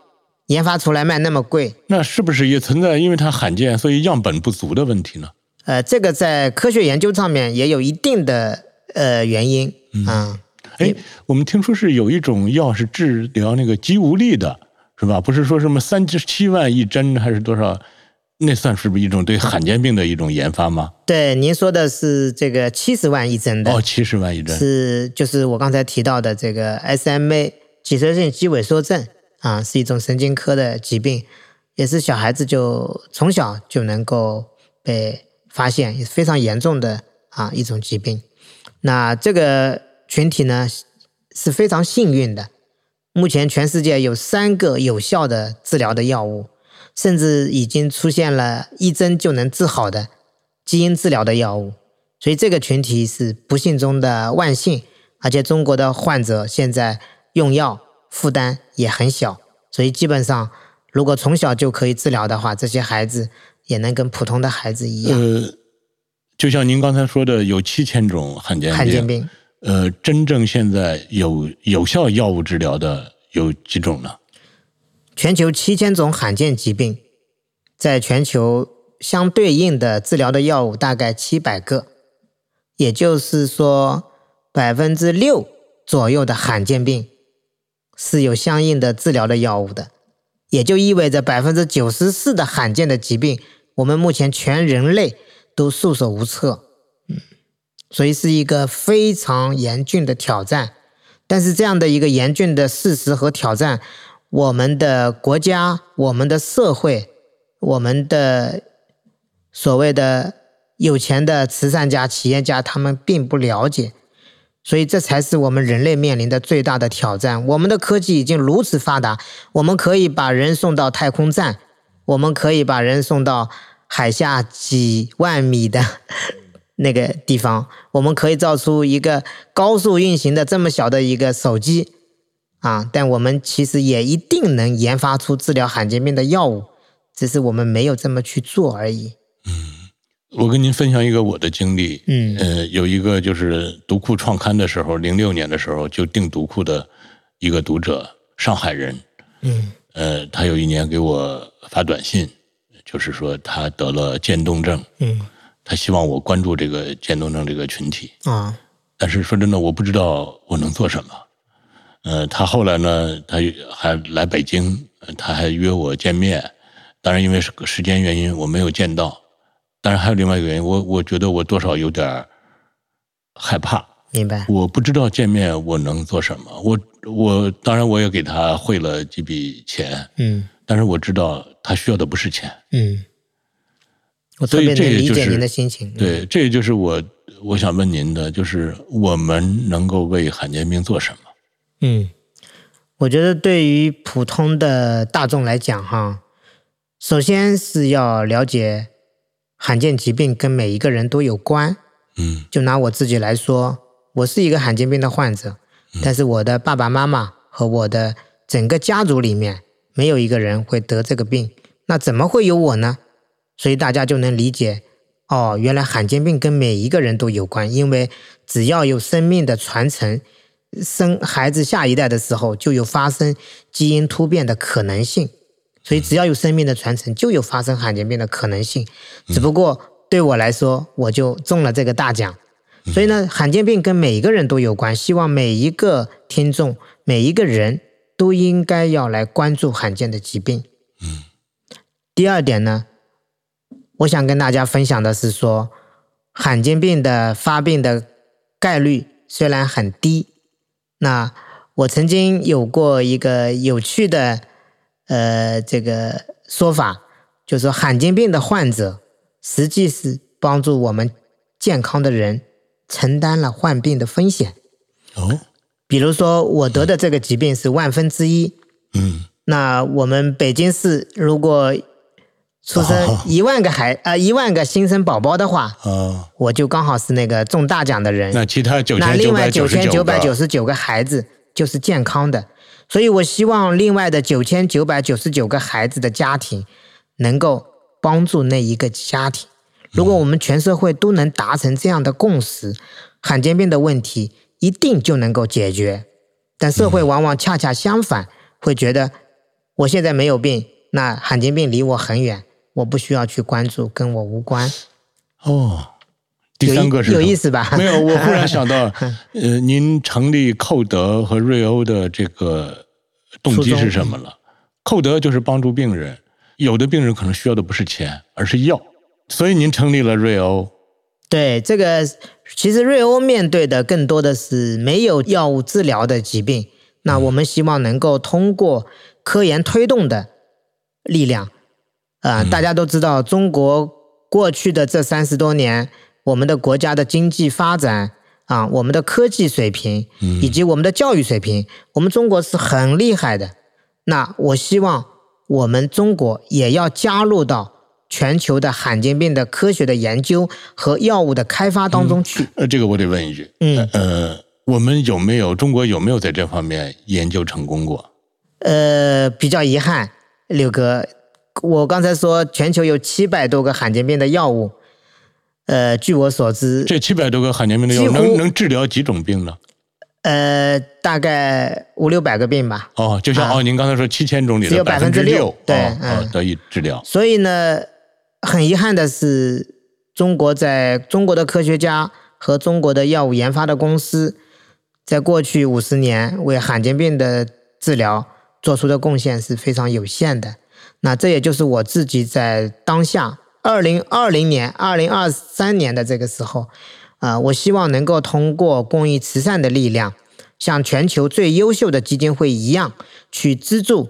研发出来卖那么贵。
那是不是也存在因为它罕见，所以样本不足的问题呢？
呃，这个在科学研究上面也有一定的呃原因啊。
哎，我们听说是有一种药是治疗那个肌无力的，是吧？不是说什么三十七万一针还是多少？那算是不是一种对罕见病的一种研发吗？
对，您说的是这个七十万一针的
哦，七十万一针
是就是我刚才提到的这个 SMA 脊髓性肌萎缩症啊，是一种神经科的疾病，也是小孩子就从小就能够被发现，也是非常严重的啊一种疾病。那这个群体呢是非常幸运的，目前全世界有三个有效的治疗的药物。甚至已经出现了一针就能治好的基因治疗的药物，所以这个群体是不幸中的万幸。而且中国的患者现在用药负担也很小，所以基本上如果从小就可以治疗的话，这些孩子也能跟普通的孩子一样。
呃，就像您刚才说的，有七千种罕见
罕见病。
呃，真正现在有有效药物治疗的有几种呢？
全球七千种罕见疾病，在全球相对应的治疗的药物大概七百个，也就是说，百分之六左右的罕见病是有相应的治疗的药物的，也就意味着百分之九十四的罕见的疾病，我们目前全人类都束手无策。所以是一个非常严峻的挑战。但是这样的一个严峻的事实和挑战。我们的国家、我们的社会、我们的所谓的有钱的慈善家、企业家，他们并不了解，所以这才是我们人类面临的最大的挑战。我们的科技已经如此发达，我们可以把人送到太空站，我们可以把人送到海下几万米的那个地方，我们可以造出一个高速运行的这么小的一个手机。啊！但我们其实也一定能研发出治疗罕见病的药物，只是我们没有这么去做而已。
嗯，我跟您分享一个我的经历。
嗯，
呃，有一个就是读库创刊的时候，零六年的时候就订读库的一个读者，上海人。
嗯，
呃，他有一年给我发短信，就是说他得了渐冻症。
嗯，
他希望我关注这个渐冻症这个群体。
啊，
但是说真的，我不知道我能做什么。呃，他后来呢，他还来北京，他还约我见面，当然因为是时间原因我没有见到，当然还有另外一个原因，我我觉得我多少有点害怕，
明白？
我不知道见面我能做什么，我我当然我也给他汇了几笔钱，
嗯，
但是我知道他需要的不是钱，
嗯，我特别能理解您的心情，
对，这也就是我我想问您的，就是我们能够为罕见病做什么？
嗯，我觉得对于普通的大众来讲，哈，首先是要了解罕见疾病跟每一个人都有关。
嗯，
就拿我自己来说，我是一个罕见病的患者，但是我的爸爸妈妈和我的整个家族里面没有一个人会得这个病，那怎么会有我呢？所以大家就能理解，哦，原来罕见病跟每一个人都有关，因为只要有生命的传承。生孩子下一代的时候，就有发生基因突变的可能性，所以只要有生命的传承，就有发生罕见病的可能性。只不过对我来说，我就中了这个大奖。所以呢，罕见病跟每一个人都有关，希望每一个听众、每一个人都应该要来关注罕见的疾病。
嗯。
第二点呢，我想跟大家分享的是说，罕见病的发病的概率虽然很低。那我曾经有过一个有趣的，呃，这个说法，就是说罕见病的患者实际是帮助我们健康的人承担了患病的风险。
哦，
比如说我得的这个疾病是万分之一。
嗯。
那我们北京市如果出生
哦
一万个孩啊一万个新生宝宝的话，
啊，
我就刚好是那个中大奖的人。
那其他九
那
千九
另外九
百九十九
千九百九
个，
十九个孩子就是健康的，所以我希望另外的九千九百九十九个孩子的家庭能够帮助那一个家庭。如果我们全社会都能达成这样的共识，罕见病的问题一定就能够解决。但社会往往恰恰相反，会觉得我现在没有病，那罕见病离我很远，我不需要去关注，跟我无关。
哦，第三个是
有意思吧？
没有，我忽然想到，[LAUGHS] 呃，您成立寇德和瑞欧的这个动机是什么了？寇德就是帮助病人，有的病人可能需要的不是钱，而是药，所以您成立了瑞欧。
对这个，其实瑞欧面对的更多的是没有药物治疗的疾病。那我们希望能够通过科研推动的力量，啊、大家都知道，中国过去的这三十多年，我们的国家的经济发展啊，我们的科技水平，以及我们的教育水平，我们中国是很厉害的。那我希望我们中国也要加入到全球的罕见病的科学的研究和药物的开发当中去。
呃，这个我得问一句，
嗯
呃，我们有没有中国有没有在这方面研究成功过？
呃，比较遗憾，六哥，我刚才说全球有七百多个罕见病的药物，呃，据我所知，
这七百多个罕见病的药
物
能能治疗几种病呢？
呃，大概五六百个病吧。
哦，就像、
啊
哦，您刚才说七千种里
只有
百分之
6%对
哦哦
嗯
得以治疗。
所以呢，很遗憾的是，中国在中国的科学家和中国的药物研发的公司，在过去五十年为罕见病的治疗做出的贡献是非常有限的。那这也就是我自己在当下二零二零年、二零二三年的这个时候，啊、我希望能够通过公益慈善的力量，像全球最优秀的基金会一样，去资助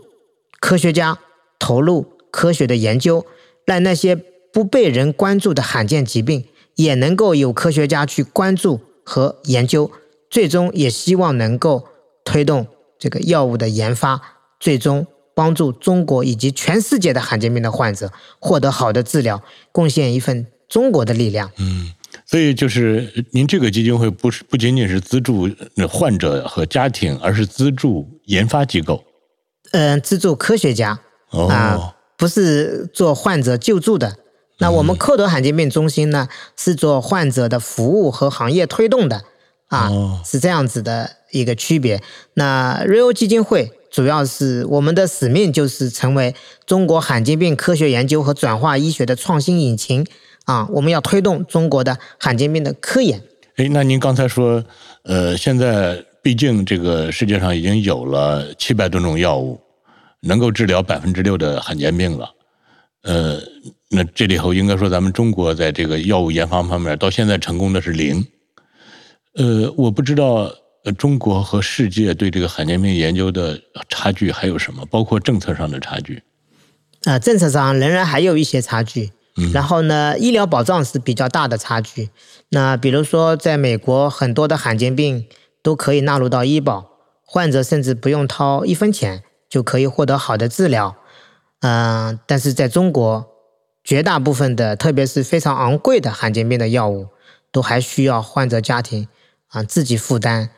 科学家投入科学的研究，让那些不被人关注的罕见疾病也能够有科学家去关注和研究，最终也希望能够推动这个药物的研发，最终帮助中国以及全世界的罕见病的患者获得好的治疗，贡献一份中国的力量。
嗯所以就是呃您这个基金会不是不仅仅是资助呃患者和家庭，而是资助研发机构。
嗯，资助科学家
哦，
啊，不是做患者救助的。那我们寇德罕见病中心呢，是做患者的服务和行业推动的啊，
哦
是这样子的一个区别。那瑞欧基金会主要是我们的使命就是成为中国罕见病科学研究和转化医学的创新引擎啊，我们要推动中国的罕见病的科研。
哎，那您刚才说，呃，现在毕竟这个世界上已经有了七百多种药物，能够治疗百分之六的罕见病了。呃，那这里头应该说咱们中国在这个药物研发方面到现在成功的是零。呃，我不知道呃中国和世界对这个罕见病研究的差距还有什么，包括政策上的差距。
啊、政策上仍然还有一些差距。嗯然后呢，医疗保障是比较大的差距。那比如说，在美国，很多的罕见病都可以纳入到医保，患者甚至不用掏一分钱就可以获得好的治疗。嗯、但是在中国，绝大部分的，特别是非常昂贵的罕见病的药物，都还需要患者家庭啊、自己负担。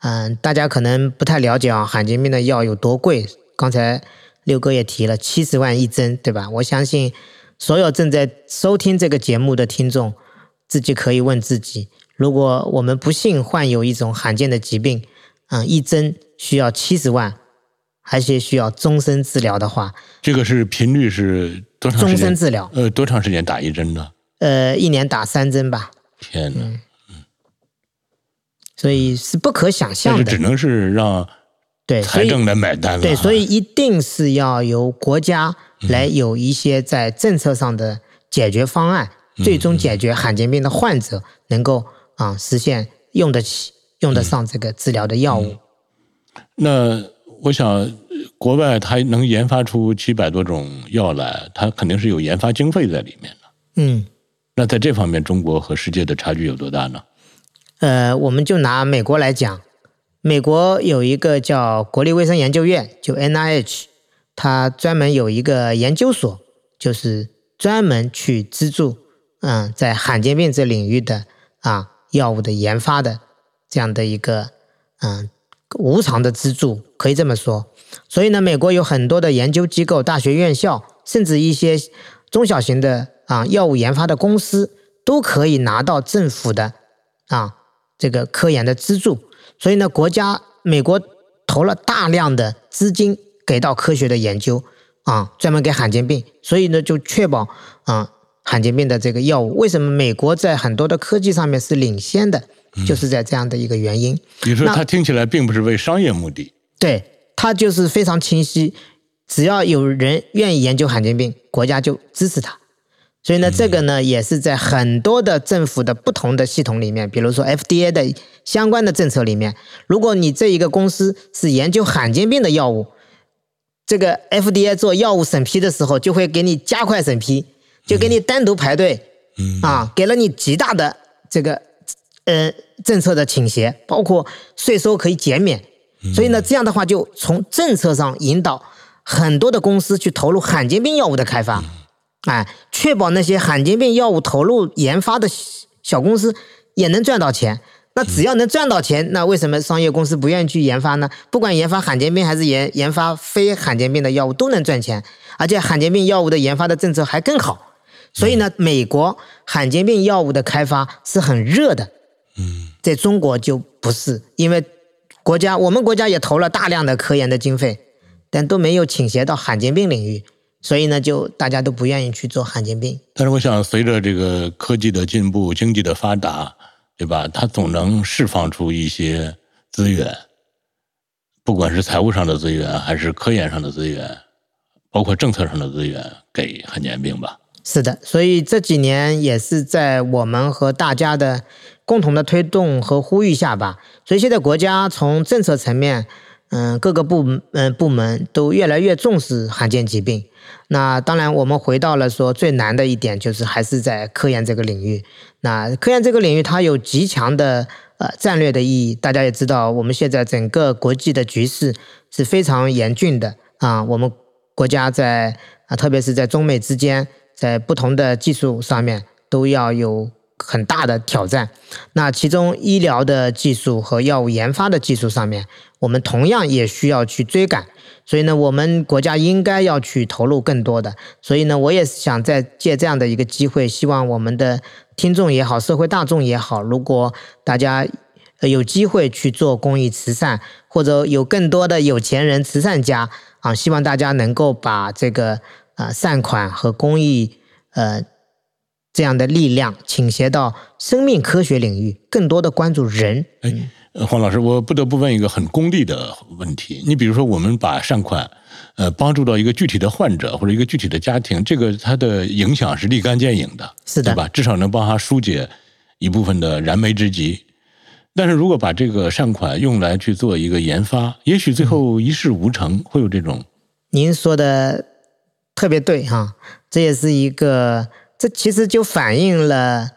嗯、大家可能不太了解啊，罕见病的药有多贵。刚才六哥也提了，七十万一针，对吧？我相信所有正在收听这个节目的听众，自己可以问自己：如果我们不幸患有一种罕见的疾病，嗯，一针需要七十万，而且需要终身治疗的话，
这个是频率是多长时
终
间？
身治疗，
呃，多长时间打一针呢？
呃，一年打三针吧，
天哪！
所以是不可想象的
是只。能是让
对，
财政来买单了。
对，所以一定是要由国家来有一些在政策上的解决方案，最终解决罕见病的患者能够啊实现用得起、用得上这个治疗的药物。
那我想，呃国外它能研发出七百多种药来，它肯定是有研发经费在里面的。
嗯，
那在这方面，中国和世界的差距有多大呢？
呃，我们就拿美国来讲，美国有一个叫国立卫生研究院，就 NIH，它专门有一个研究所，就是专门去资助，嗯，在罕见病这领域的啊药物的研发的这样的一个嗯无偿的资助，可以这么说。所以呢，美国有很多的研究机构、大学院校，甚至一些中小型的啊药物研发的公司，都可以拿到政府的啊这个科研的资助。所以呢，国家美国投了大量的资金给到科学的研究。啊，专门给罕见病，所以呢，就确保啊罕见病的这个药物。为什么美国在很多的科技上面是领先的？就是在这样的一个原因。
你说它听起来并不是为商业目的，
对，它就是非常清晰。只要有人愿意研究罕见病，国家就支持他。所以呢，这个呢也是在很多的政府的不同的系统里面，比如说 FDA 的相关的政策里面，如果你这一个公司是研究罕见病的药物。这个 FDA 做药物审批的时候，就会给你加快审批，就给你单独排队，啊，给了你极大的这个呃政策的倾斜，包括税收可以减免，所以呢，这样的话就从政策上引导很多的公司去投入罕见病药物的开发，哎，确保那些罕见病药物投入研发的小公司也能赚到钱。那只要能赚到钱，那为什么商业公司不愿意去研发呢？不管研发罕见病还是研研发非罕见病的药物都能赚钱，而且罕见病药物的研发的政策还更好。所以呢，美国罕见病药物的开发是很热的。嗯，在中国就不是，因为国家我们国家也投了大量的科研的经费，但都没有倾斜到罕见病领域，所以呢，就大家都不愿意去做罕见病。
但是我想，随着这个科技的进步，经济的发达。对吧？它总能释放出一些资源，不管是财务上的资源，还是科研上的资源，包括政策上的资源，给罕见病吧。
是的，所以这几年也是在我们和大家的共同的推动和呼吁下吧。所以现在国家从政策层面，嗯，各个部嗯部门都越来越重视罕见疾病。那当然，我们回到了说最难的一点，就是还是在科研这个领域。那科研这个领域，它有极强的呃战略的意义。大家也知道，我们现在整个国际的局势是非常严峻的啊。我们国家在啊，特别是在中美之间，在不同的技术上面都要有很大的挑战。那其中医疗的技术和药物研发的技术上面，我们同样也需要去追赶。所以呢，我们国家应该要去投入更多的。所以呢，我也是想在借这样的一个机会，希望我们的听众也好，社会大众也好，如果大家有机会去做公益慈善，或者有更多的有钱人、慈善家啊，希望大家能够把这个啊善款和公益呃这样的力量倾斜到生命科学领域，更多的关注人。
黄老师，我不得不问一个很功利的问题。你比如说，我们把善款，呃，帮助到一个具体的患者或者一个具体的家庭，这个它的影响是立竿见影的，
是的，
对吧？至少能帮他疏解一部分的燃眉之急。但是如果把这个善款用来去做一个研发，也许最后一事无成，会有这种。
您说的特别对哈，这也是一个，这其实就反映了，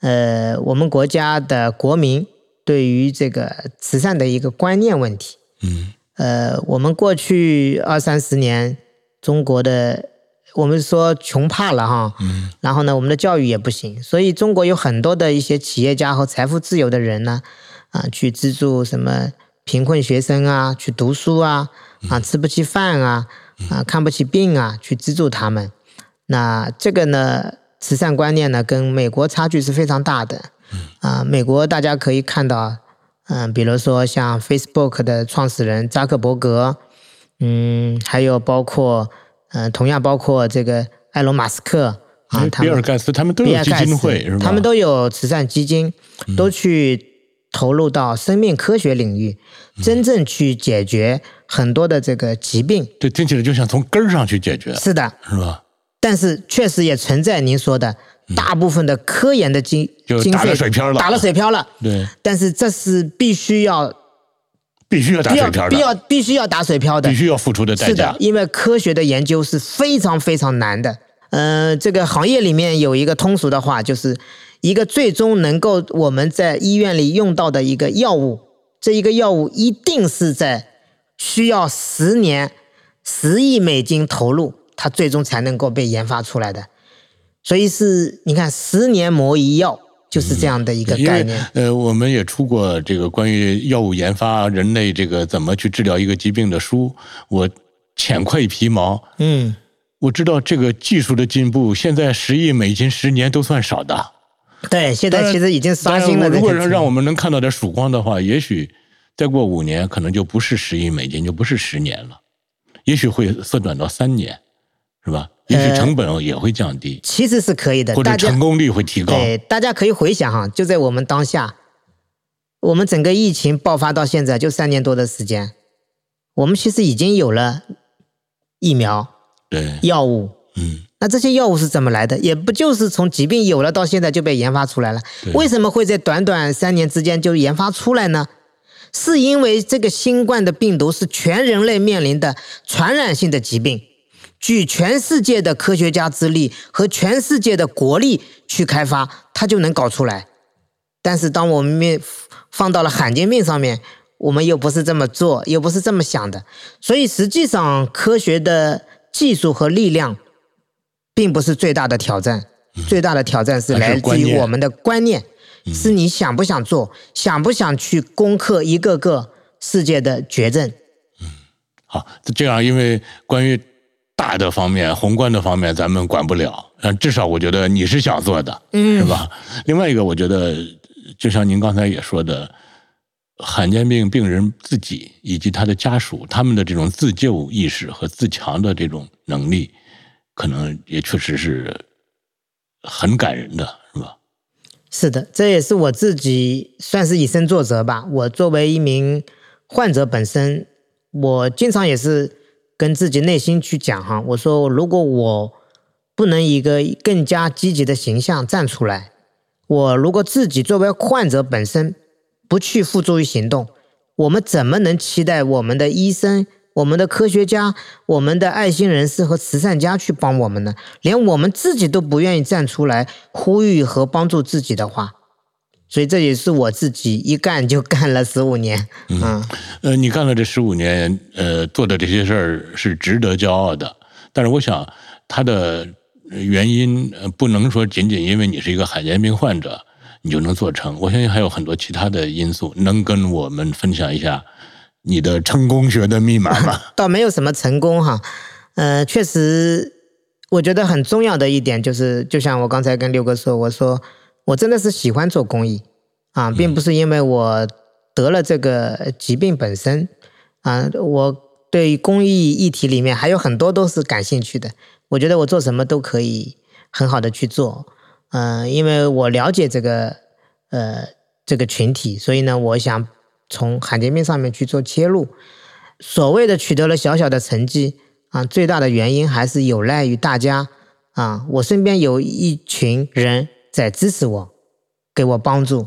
呃，我们国家的国民。对于这个慈善的一个观念问题，
嗯，
呃，我们过去二三十年，中国的我们说穷怕了哈，
嗯，
然后呢，我们的教育也不行，所以中国有很多的一些企业家和财富自由的人呢，啊，去资助什么贫困学生啊，去读书啊，啊，吃不起饭啊，啊，看不起病啊，去资助他们。那这个呢，慈善观念呢，跟美国差距是非常大的。啊，美国大家可以看到，嗯，比如说像 Facebook 的创始人扎克伯格，嗯，还有包括，嗯，同样包括这个埃隆·马斯克啊，
比尔·盖茨，他们都有基金会是吧？
他们都有慈善基金，都去投入到生命科学领域，真正去解决很多的这个疾病。
对，听起来就像从根儿上去解决。
是的，
是吧？
但是确实也存在您说的。大部分的科研的经经费
打了水漂了，
打了水漂了。
对，
但是这是必须要，
必须要打水漂的，
必要必须要打水漂的，
必须要付出的代价。
是的，因为科学的研究是非常非常难的。嗯，这个行业里面有一个通俗的话，就是一个最终能够我们在医院里用到的一个药物，这一个药物一定是在需要十年、十亿美金投入，它最终才能够被研发出来的。所以是你看十年磨一药，就是这样的一个概念。
呃，我们也出过这个关于药物研发、人类这个怎么去治疗一个疾病的书，我浅窥皮毛，
嗯，
我知道这个技术的进步，现在十亿美金十年都算少的。
对，现在其实已经刷新了
如果
说。
让让我们能看到点曙光的话，也许再过五年，可能就不是十亿美金，就不是十年了，也许会缩短到三年，是吧？也许
呃
成本也会降低，
其实是可以的，
或者成功率会提高。
对，大家可以回想哈，就在我们当下，我们整个疫情爆发到现在就三年多的时间，我们其实已经有了疫苗、
对，
药物。
嗯，
那这些药物是怎么来的？也不就是从疾病有了到现在就被研发出来了？为什么会在短短三年之间就研发出来呢？是因为这个新冠的病毒是全人类面临的传染性的疾病，举全世界的科学家之力和全世界的国力去开发，它就能搞出来。但是当我们面放到了罕见病上面，我们又不是这么做，又不是这么想的，所以实际上科学的技术和力量，并不是最大的挑战，最大的挑战是来自于我们的观念，是你想不想做，想不想去攻克一个个世界的绝症。
好，这样因为关于大的方面、宏观的方面，咱们管不了。嗯，至少我觉得你是想做的，
嗯
是吧？另外一个，我觉得就像您刚才也说的，罕见病病人自己以及他的家属，他们的这种自救意识和自强的这种能力，可能也确实是很感人的，是吧？
是的，这也是我自己算是以身作则吧。我作为一名患者本身，我经常也是跟自己内心去讲哈，我说如果我不能以一个更加积极的形象站出来，我如果自己作为患者本身不去付诸于行动，我们怎么能期待我们的医生、我们的科学家、我们的爱心人士和慈善家去帮我们呢？连我们自己都不愿意站出来呼吁和帮助自己的话，所以这也是我自己一干就干了十五年。嗯，
呃，你干了这十五年，呃，做的这些事儿是值得骄傲的。但是我想，它的原因呃不能说仅仅因为你是一个罕见病患者，你就能做成。我相信还有很多其他的因素，能跟我们分享一下你的成功学的密码吗？[LAUGHS]
倒没有什么成功哈，呃，确实，我觉得很重要的一点就是，就像我刚才跟六哥说，我说我真的是喜欢做公益啊，并不是因为我得了这个疾病本身啊，我对公益议题里面还有很多都是感兴趣的。我觉得我做什么都可以很好的去做，嗯、因为我了解这个呃这个群体，所以呢，我想从罕见病上面去做切入。所谓的取得了小小的成绩啊，最大的原因还是有赖于大家啊，我身边有一群人在支持我，给我帮助，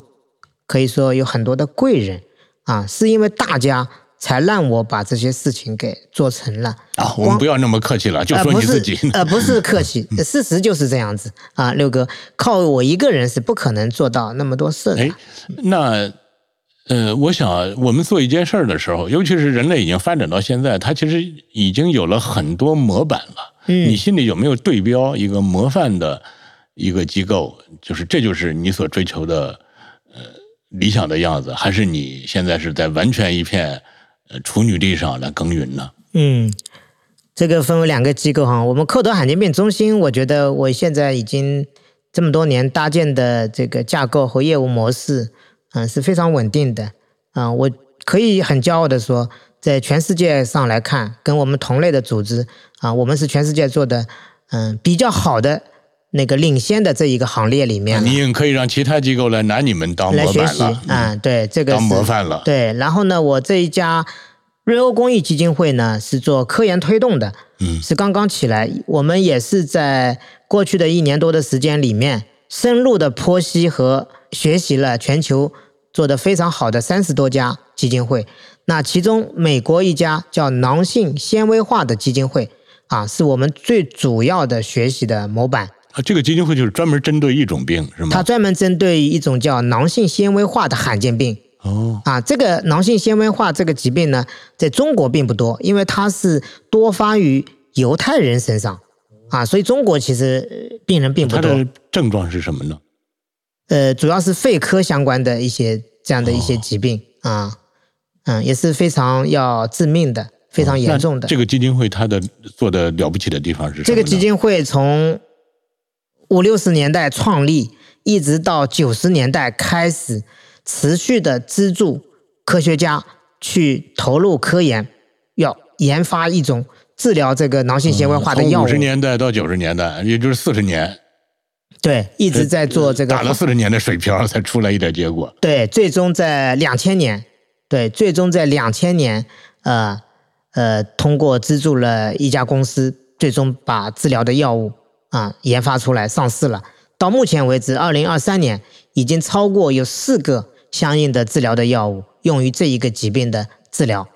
可以说有很多的贵人啊，是因为大家才让我把这些事情给做成了。
啊，我们不要那么客气了，就
呃，
说你自己。
呃，不是客气，事实就是这样子啊，六哥，靠我一个人是不可能做到那么多事的
哎。，那呃，我想我们做一件事儿的时候，尤其是人类已经发展到现在，它其实已经有了很多模板了。
嗯
你心里有没有对标一个模范的一个机构？就是这就是你所追求的呃理想的样子，还是你现在是在完全一片呃处女地上来耕耘呢？
嗯，这个分为两个机构哈。我们蔻德罕见病中心，我觉得我现在已经这么多年搭建的这个架构和业务模式，嗯、是非常稳定的。啊、我可以很骄傲的说，在全世界上来看，跟我们同类的组织啊、我们是全世界做的嗯、比较好的那个领先的这一个行列里面。
你也可以让其他机构来拿你们当模板了，
啊、对，这个
当模范了。
对，然后呢，我这一家瑞欧公益基金会呢是做科研推动的，
嗯
是刚刚起来。我们也是在过去的一年多的时间里面，深入的剖析和学习了全球做的非常好的三十多家基金会。那其中，美国一家叫囊性纤维化的基金会啊，是我们最主要的学习的模板。
啊，这个基金会就是专门针对一种病，是吗？
它专门针对一种叫囊性纤维化的罕见病。
哦，
啊，这个囊性纤维化这个疾病呢，在中国并不多，因为它是多发于犹太人身上啊，所以中国其实呃病人并不多
它的，症状是什么呢？
呃，主要是肺科相关的一些这样的一些疾病啊，嗯，也是非常要致命的，非常严重的。
那这个基金会它的做的了不起的地方是什么？
这个基金会从五六十年代创立，一直到九十年代开始，持续的资助科学家去投入科研，要研发一种治疗这个脑性纤维化的药物。
五十年代到九十年代，也就是四十年，
对，一直在做这个
打了四十年的水漂才出来一点结果。
对，最终在两千年，对，最终在两千年，呃呃，通过资助了一家公司，最终把治疗的药物啊、研发出来上市了。到目前为止，二零二三年已经超过有四个相应的治疗的药物用于这一个疾病的治疗。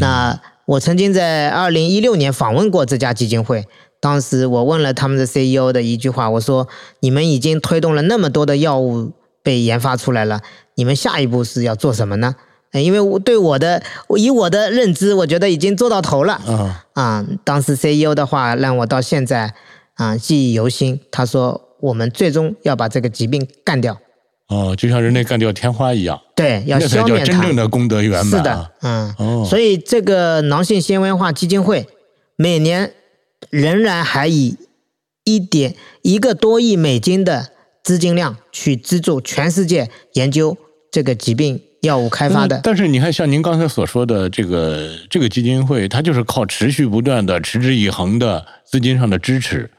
那我曾经在二零一六年访问过这家基金会，当时我问了他们的 CEO 的一句话，我说：“你们已经推动了那么多的药物被研发出来了，你们下一步是要做什么呢？”呃因为我对我的以我的认知，我觉得已经做到头了
啊，
啊。当时 CEO 的话让我到现在啊记忆犹新。他说：“我们最终要把这个疾病干掉，
哦，就像人类干掉天花一样，
对，要消灭它。
真正的功德圆
是的嗯，
哦，
所以这个囊性纤维化基金会每年仍然还以一点一个多亿美金的资金量去资助全世界研究这个疾病药物开发的。
嗯但是你看，像您刚才所说的这个这个基金会，它就是靠持续不断的、持之以恒的资金上的支持。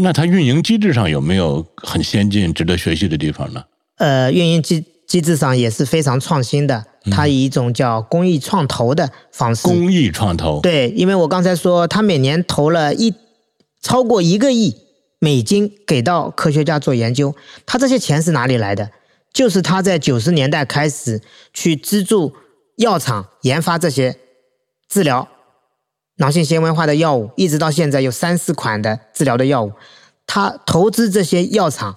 那它运营机制上有没有很先进、值得学习的地方呢？
呃，运营机机制上也是非常创新的，它以一种叫公益创投的方式。
公益创投，
对，因为我刚才说，他每年投了一超过一个亿美金给到科学家做研究，他这些钱是哪里来的？就是他在九十年代开始去资助药厂研发这些治疗脑性纤维化的药物，一直到现在有三四款的治疗的药物，他投资这些药厂，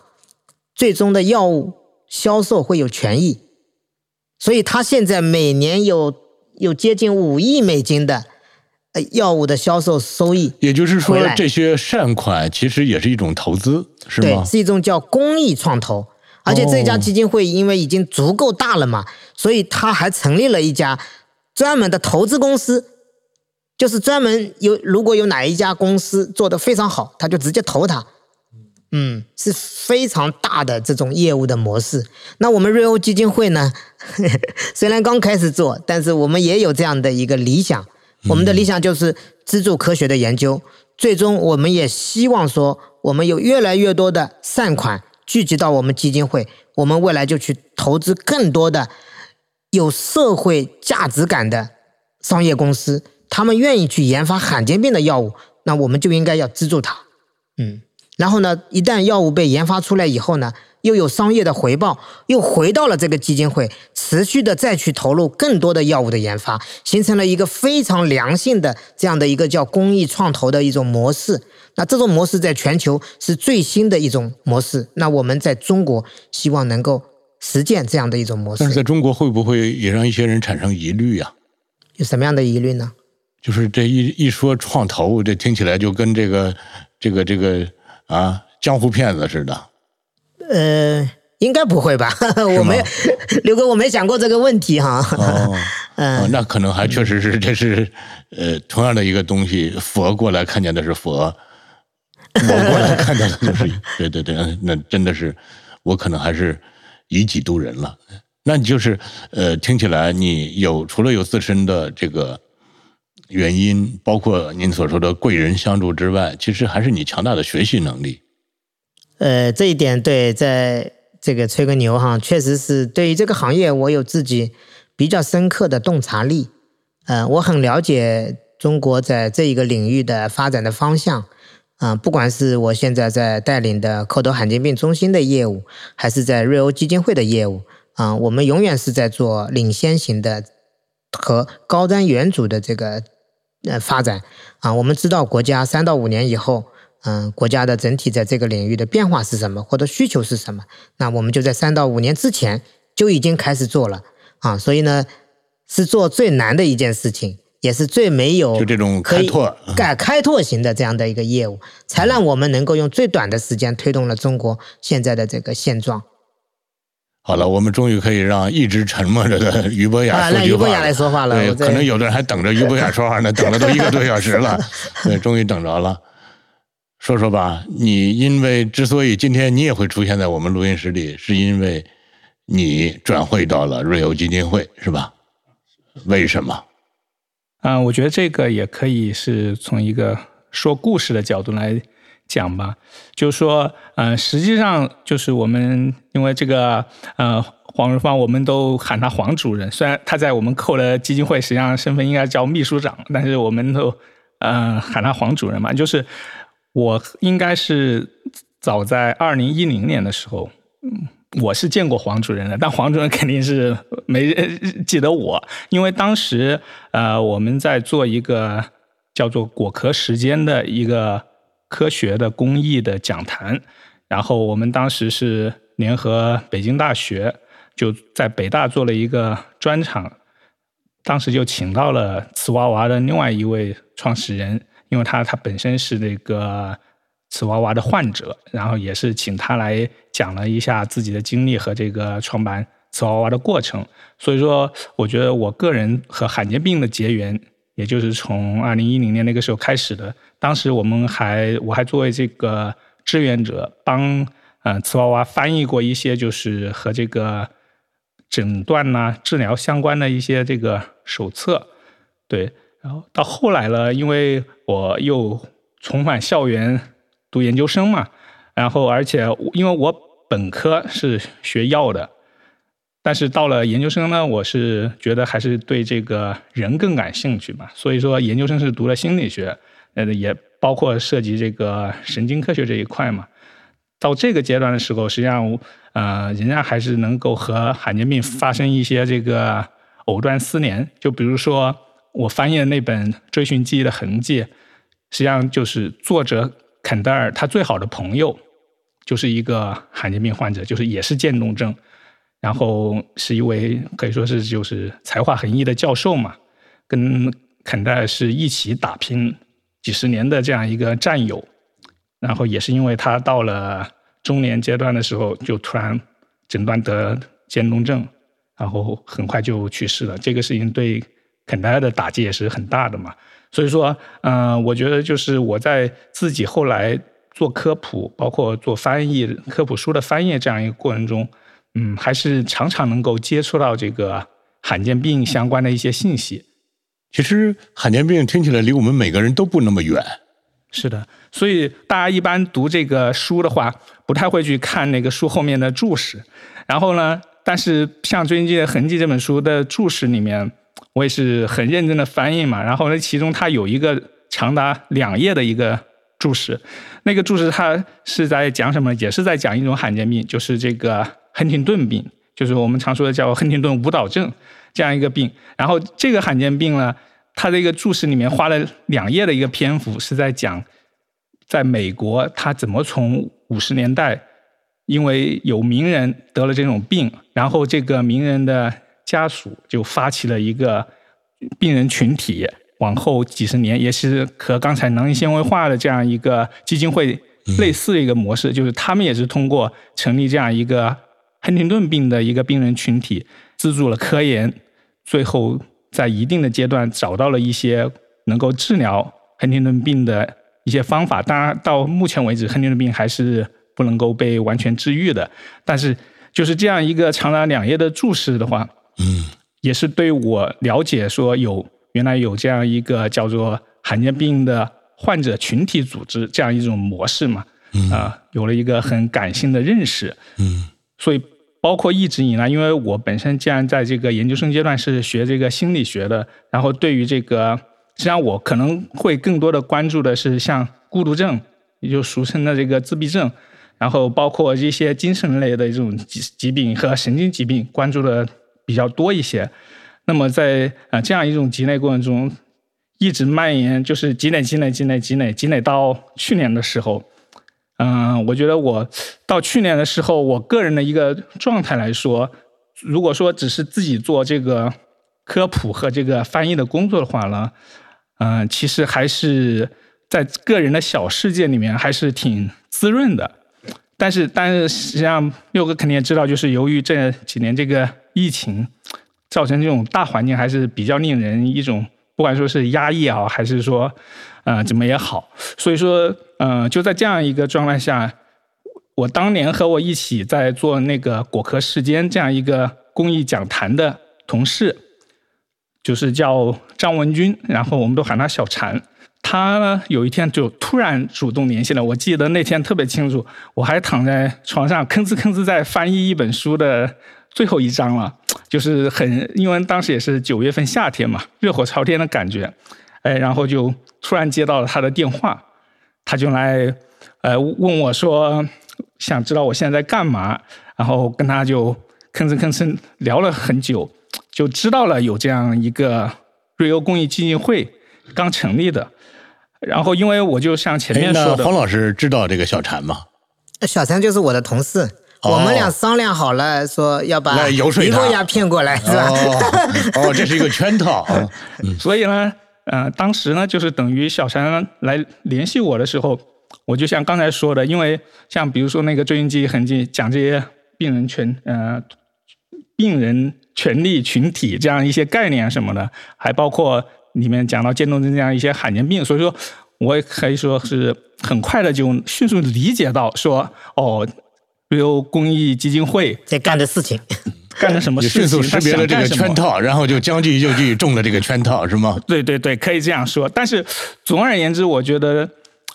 最终的药物销售会有权益，所以他现在每年有有接近五亿美金的呃药物的销售收益，
也就是说，这些善款其实也是一种投资，是
对，
吗？
是一种叫公益创投。而且这家基金会因为已经足够大了嘛，所以他还成立了一家专门的投资公司，就是专门有如果有哪一家公司做得非常好，他就直接投它。嗯，是非常大的这种业务的模式。那我们瑞欧基金会呢，[LAUGHS] 虽然刚开始做，但是我们也有这样的一个理想。我们的理想就是资助科学的研究，最终我们也希望说，我们有越来越多的善款聚集到我们基金会，我们未来就去投资更多的有社会价值感的商业公司，他们愿意去研发罕见病的药物，那我们就应该要资助他。嗯，然后呢，一旦药物被研发出来以后呢，又有商业的回报，又回到了这个基金会，持续的再去投入更多的药物的研发，形成了一个非常良性的这样的一个叫公益创投的一种模式。那这种模式在全球是最新的一种模式。那我们在中国希望能够实践这样的一种模式。
但是在中国会不会也让一些人产生疑虑啊？
有什么样的疑虑呢？
就是这一一说创投，这听起来就跟这个这个这个啊江湖骗子似的。
呃，应该不会吧？[LAUGHS] 我没，刘哥，我没想过这个问题哈。
哦，
嗯
哦那可能还确实是这是呃同样的一个东西，佛过来看见的是佛，[LAUGHS] 我过来看到的就是 [LAUGHS] 对对对，那真的是我可能还是以己度人了。那你就是呃，听起来你有除了有自身的这个原因，包括您所说的贵人相助之外，其实还是你强大的学习能力。
呃，这一点对，在这个吹个牛哈，确实是对于这个行业，我有自己比较深刻的洞察力。呃，我很了解中国在这一个领域的发展的方向。啊、不管是我现在在带领的口头罕见病中心的业务，还是在瑞欧基金会的业务，啊、我们永远是在做领先型的和高瞻远瞩的这个呃发展。啊、我们知道国家三到五年以后，嗯，国家的整体在这个领域的变化是什么，或者需求是什么，那我们就在三到五年之前就已经开始做了啊。所以呢，是做最难的一件事情也是最没有
就这种开拓
改开拓型的这样的一个业务，才让我们能够用最短的时间推动了中国现在的这个现状。
好了，我们终于可以让一直沉默着的于博雅
啊，
说句话
让于博雅来说话了。
对，可能有的人还等着于博雅说话呢，[LAUGHS] 等了都一个多小时了，[LAUGHS] 对，终于等着了。说说吧，你因为之所以今天你也会出现在我们录音室里，是因为你转会到了瑞欧基金会，是吧？为什么？
嗯、我觉得这个也可以是从一个说故事的角度来讲吧，就是说，呃，实际上就是我们因为这个呃黄瑞芳，我们都喊他黄主任，虽然他在我们扣的基金会实际上身份应该叫秘书长，但是我们都呃喊他黄主任嘛，就是我应该是早在二零一零年的时候，嗯，我是见过黄主任的，但黄主任肯定是没人 [LAUGHS] 记得我，因为当时呃我们在做一个叫做“果壳时间”的一个科学的公益的讲坛，然后我们当时是联合北京大学，就在北大做了一个专场，当时就请到了瓷娃娃的另外一位创始人，因为他他本身是那个瓷娃娃的患者，然后也是请他来讲了一下自己的经历和这个创办瓷娃娃的过程。所以说，我觉得我个人和罕见病的结缘，也就是从二零一零年那个时候开始的。当时我们还我还作为这个志愿者，帮呃瓷娃娃翻译过一些就是和这个诊断呐、治疗相关的一些这个手册。对，然后到后来了，因为我又重返校园读研究生嘛，然后而且因为我本科是学药的，但是到了研究生呢，我是觉得还是对这个人更感兴趣嘛，所以说研究生是读了心理学，呃，也包括涉及这个神经科学这一块嘛。到这个阶段的时候，实际上，呃，仍然还是能够和罕见病发生一些这个藕断丝连。就比如说，我翻译的那本《追寻记忆的痕迹》，实际上就是作者肯德尔他最好的朋友，就是一个罕见病患者，就是也是渐冻症，然后是一位可以说是就是才华横溢的教授嘛，跟肯德尔是一起打拼几十年的这样一个战友。然后也是因为他到了中年阶段的时候，就突然诊断得渐冻症，然后很快就去世了。这个事情对肯德尔的打击也是很大的嘛。所以说，嗯、我觉得就是我在自己后来做科普，包括做翻译科普书的翻译这样一个过程中，嗯，还是常常能够接触到这个罕见病相关的一些信息。
其实罕见病听起来离我们每个人都不那么远。
是的，所以大家一般读这个书的话，不太会去看那个书后面的注释。然后呢，但是像《追寻记的痕迹》这本书的注释里面，我也是很认真的翻译嘛。然后呢，其中它有一个长达两页的一个注释，那个注释它是在讲什么？也是在讲一种罕见病，就是这个亨廷顿病，就是我们常说的叫亨廷顿舞蹈症这样一个病。然后这个罕见病呢，它的一个注释里面花了两页的一个篇幅，是在讲在美国它怎么从五十年代，因为有名人得了这种病，然后这个名人的家属就发起了一个病人群体，往后几十年也是和刚才囊性纤维化的这样一个基金会类似的一个模式，就是他们也是通过成立这样一个亨廷顿病的一个病人群体，资助了科研，最后在一定的阶段找到了一些能够治疗亨廷顿病的一些方法。当然，到目前为止，亨廷顿病还是不能够被完全治愈的。但是，就是这样一个长达两页的注释的话，
嗯，
也是对我了解说有原来有这样一个叫做罕见病的患者群体组织这样一种模式嘛，啊、有了一个很感性的认识。
嗯
所以包括一直以来，因为我本身既然在这个研究生阶段是学这个心理学的，然后对于这个，实际上我可能会更多的关注的是像孤独症，也就俗称的这个自闭症，然后包括一些精神类的这种疾疾病和神经疾病关注的比较多一些。那么在呃这样一种积累过程中，一直蔓延，就是积累、积累、积累、积累，积累到去年的时候，嗯，我觉得我到去年的时候，我个人的一个状态来说，如果说只是自己做这个科普和这个翻译的工作的话呢，嗯、其实还是在个人的小世界里面还是挺滋润的。但是，但是实际上，六哥肯定也知道，就是由于这几年这个疫情，造成这种大环境还是比较令人一种不管说是压抑啊，还是说呃怎么也好，所以说呃就在这样一个状态下，我当年和我一起在做那个果壳时间这样一个公益讲坛的同事，就是叫张文军，然后我们都喊他小禅。他呢有一天就突然主动联系了，我记得那天特别清楚，我还躺在床上吭哧吭哧在翻译一本书的最后一章了，就是很因为当时也是九月份夏天嘛，热火朝天的感觉，哎，然后就突然接到了他的电话，他就来呃问我说想知道我现在在干嘛，然后跟他就吭哧吭哧聊了很久，就知道了有这样一个瑞欧公益基金会刚成立的。然后，因为我就像前面说的，
黄老师知道这个小禅吗？
小陈就是我的同事，
哦
我们俩商量好了，说要把
来游说他
于博雅骗过来，是吧？
哦，哦，这是一个圈套啊。[LAUGHS]
所以呢，呃，当时呢，就是等于小陈来联系我的时候，我就像刚才说的，因为像比如说那个追寻记忆痕迹，讲这些病人权呃病人权利群体这样一些概念什么的，还包括里面讲到渐冻症这样一些罕见病，所以说我也可以说是很快的就迅速理解到说，哦，比如公益基金会
在干的事情，[LAUGHS]
干的什么
就
事情，
迅速识别了这个圈套，然后就将计就计，中了这个圈套，是吗？
对对对，可以这样说。但是总而言之，我觉得，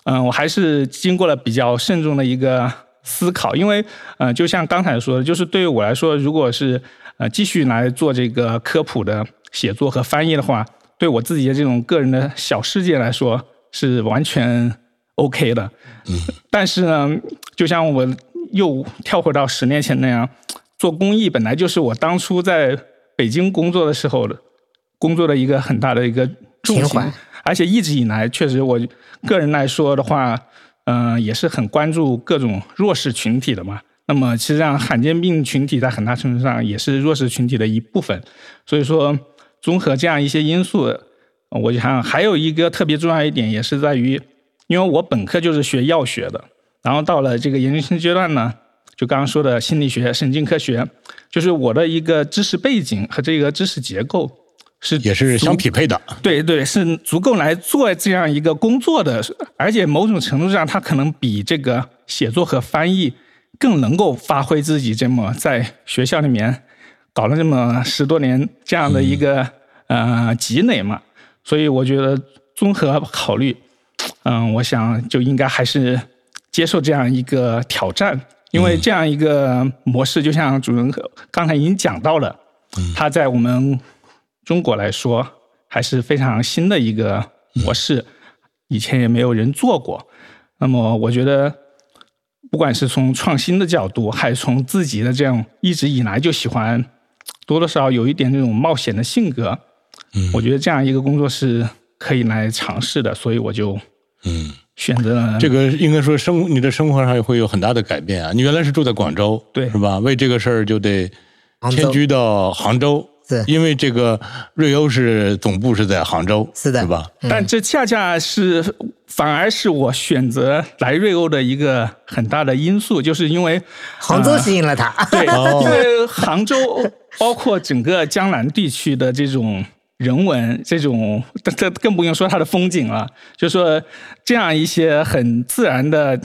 嗯、我还是经过了比较慎重的一个思考，因为，呃，就像刚才说的，就是对于我来说，如果是呃继续来做这个科普的写作和翻译的话，对我自己的这种个人的小世界来说是完全 OK 的。嗯。但是呢，就像我又跳回到十年前那样，做公益本来就是我当初在北京工作的时候的工作的一个很大的一个重
怀，
而且一直以来，确实我个人来说的话，嗯、也是很关注各种弱势群体的嘛。那么，其实上罕见病群体在很大程度上也是弱势群体的一部分，所以说综合这样一些因素，呃我想还有一个特别重要一点，也是在于，因为我本科就是学药学的，然后到了这个研究生阶段呢，就刚刚说的心理学、神经科学，就是我的一个知识背景和这个知识结构是
也是相匹配的。
对对，是足够来做这样一个工作的，而且某种程度上，它可能比这个写作和翻译更能够发挥自己这么在学校里面搞了这么十多年这样的一个、呃积累嘛。所以我觉得综合考虑，嗯、我想就应该还是接受这样一个挑战，因为这样一个模式，就像主人刚才已经讲到了，它在我们中国来说还是非常新的一个模式，以前也没有人做过。那么我觉得，不管是从创新的角度，还是从自己的这样一直以来就喜欢多多少少有一点这种冒险的性格，
嗯。
我觉得这样一个工作是可以来尝试的，所以我就
嗯，
选择了
这个应该说生你的生活上也会有很大的改变啊。你原来是住在广州，
对
是吧？为这个事儿就得迁居到杭州，
是
因为这个瑞欧是总部是在杭州，
是的
是吧？
但这恰恰是反而是我选择来瑞欧的一个很大的因素，就是因为
杭州吸引了他，
对，
哦
因为杭州包括整个江南地区的这种人文，这种这这更不用说它的风景了，就说这样一些很自然的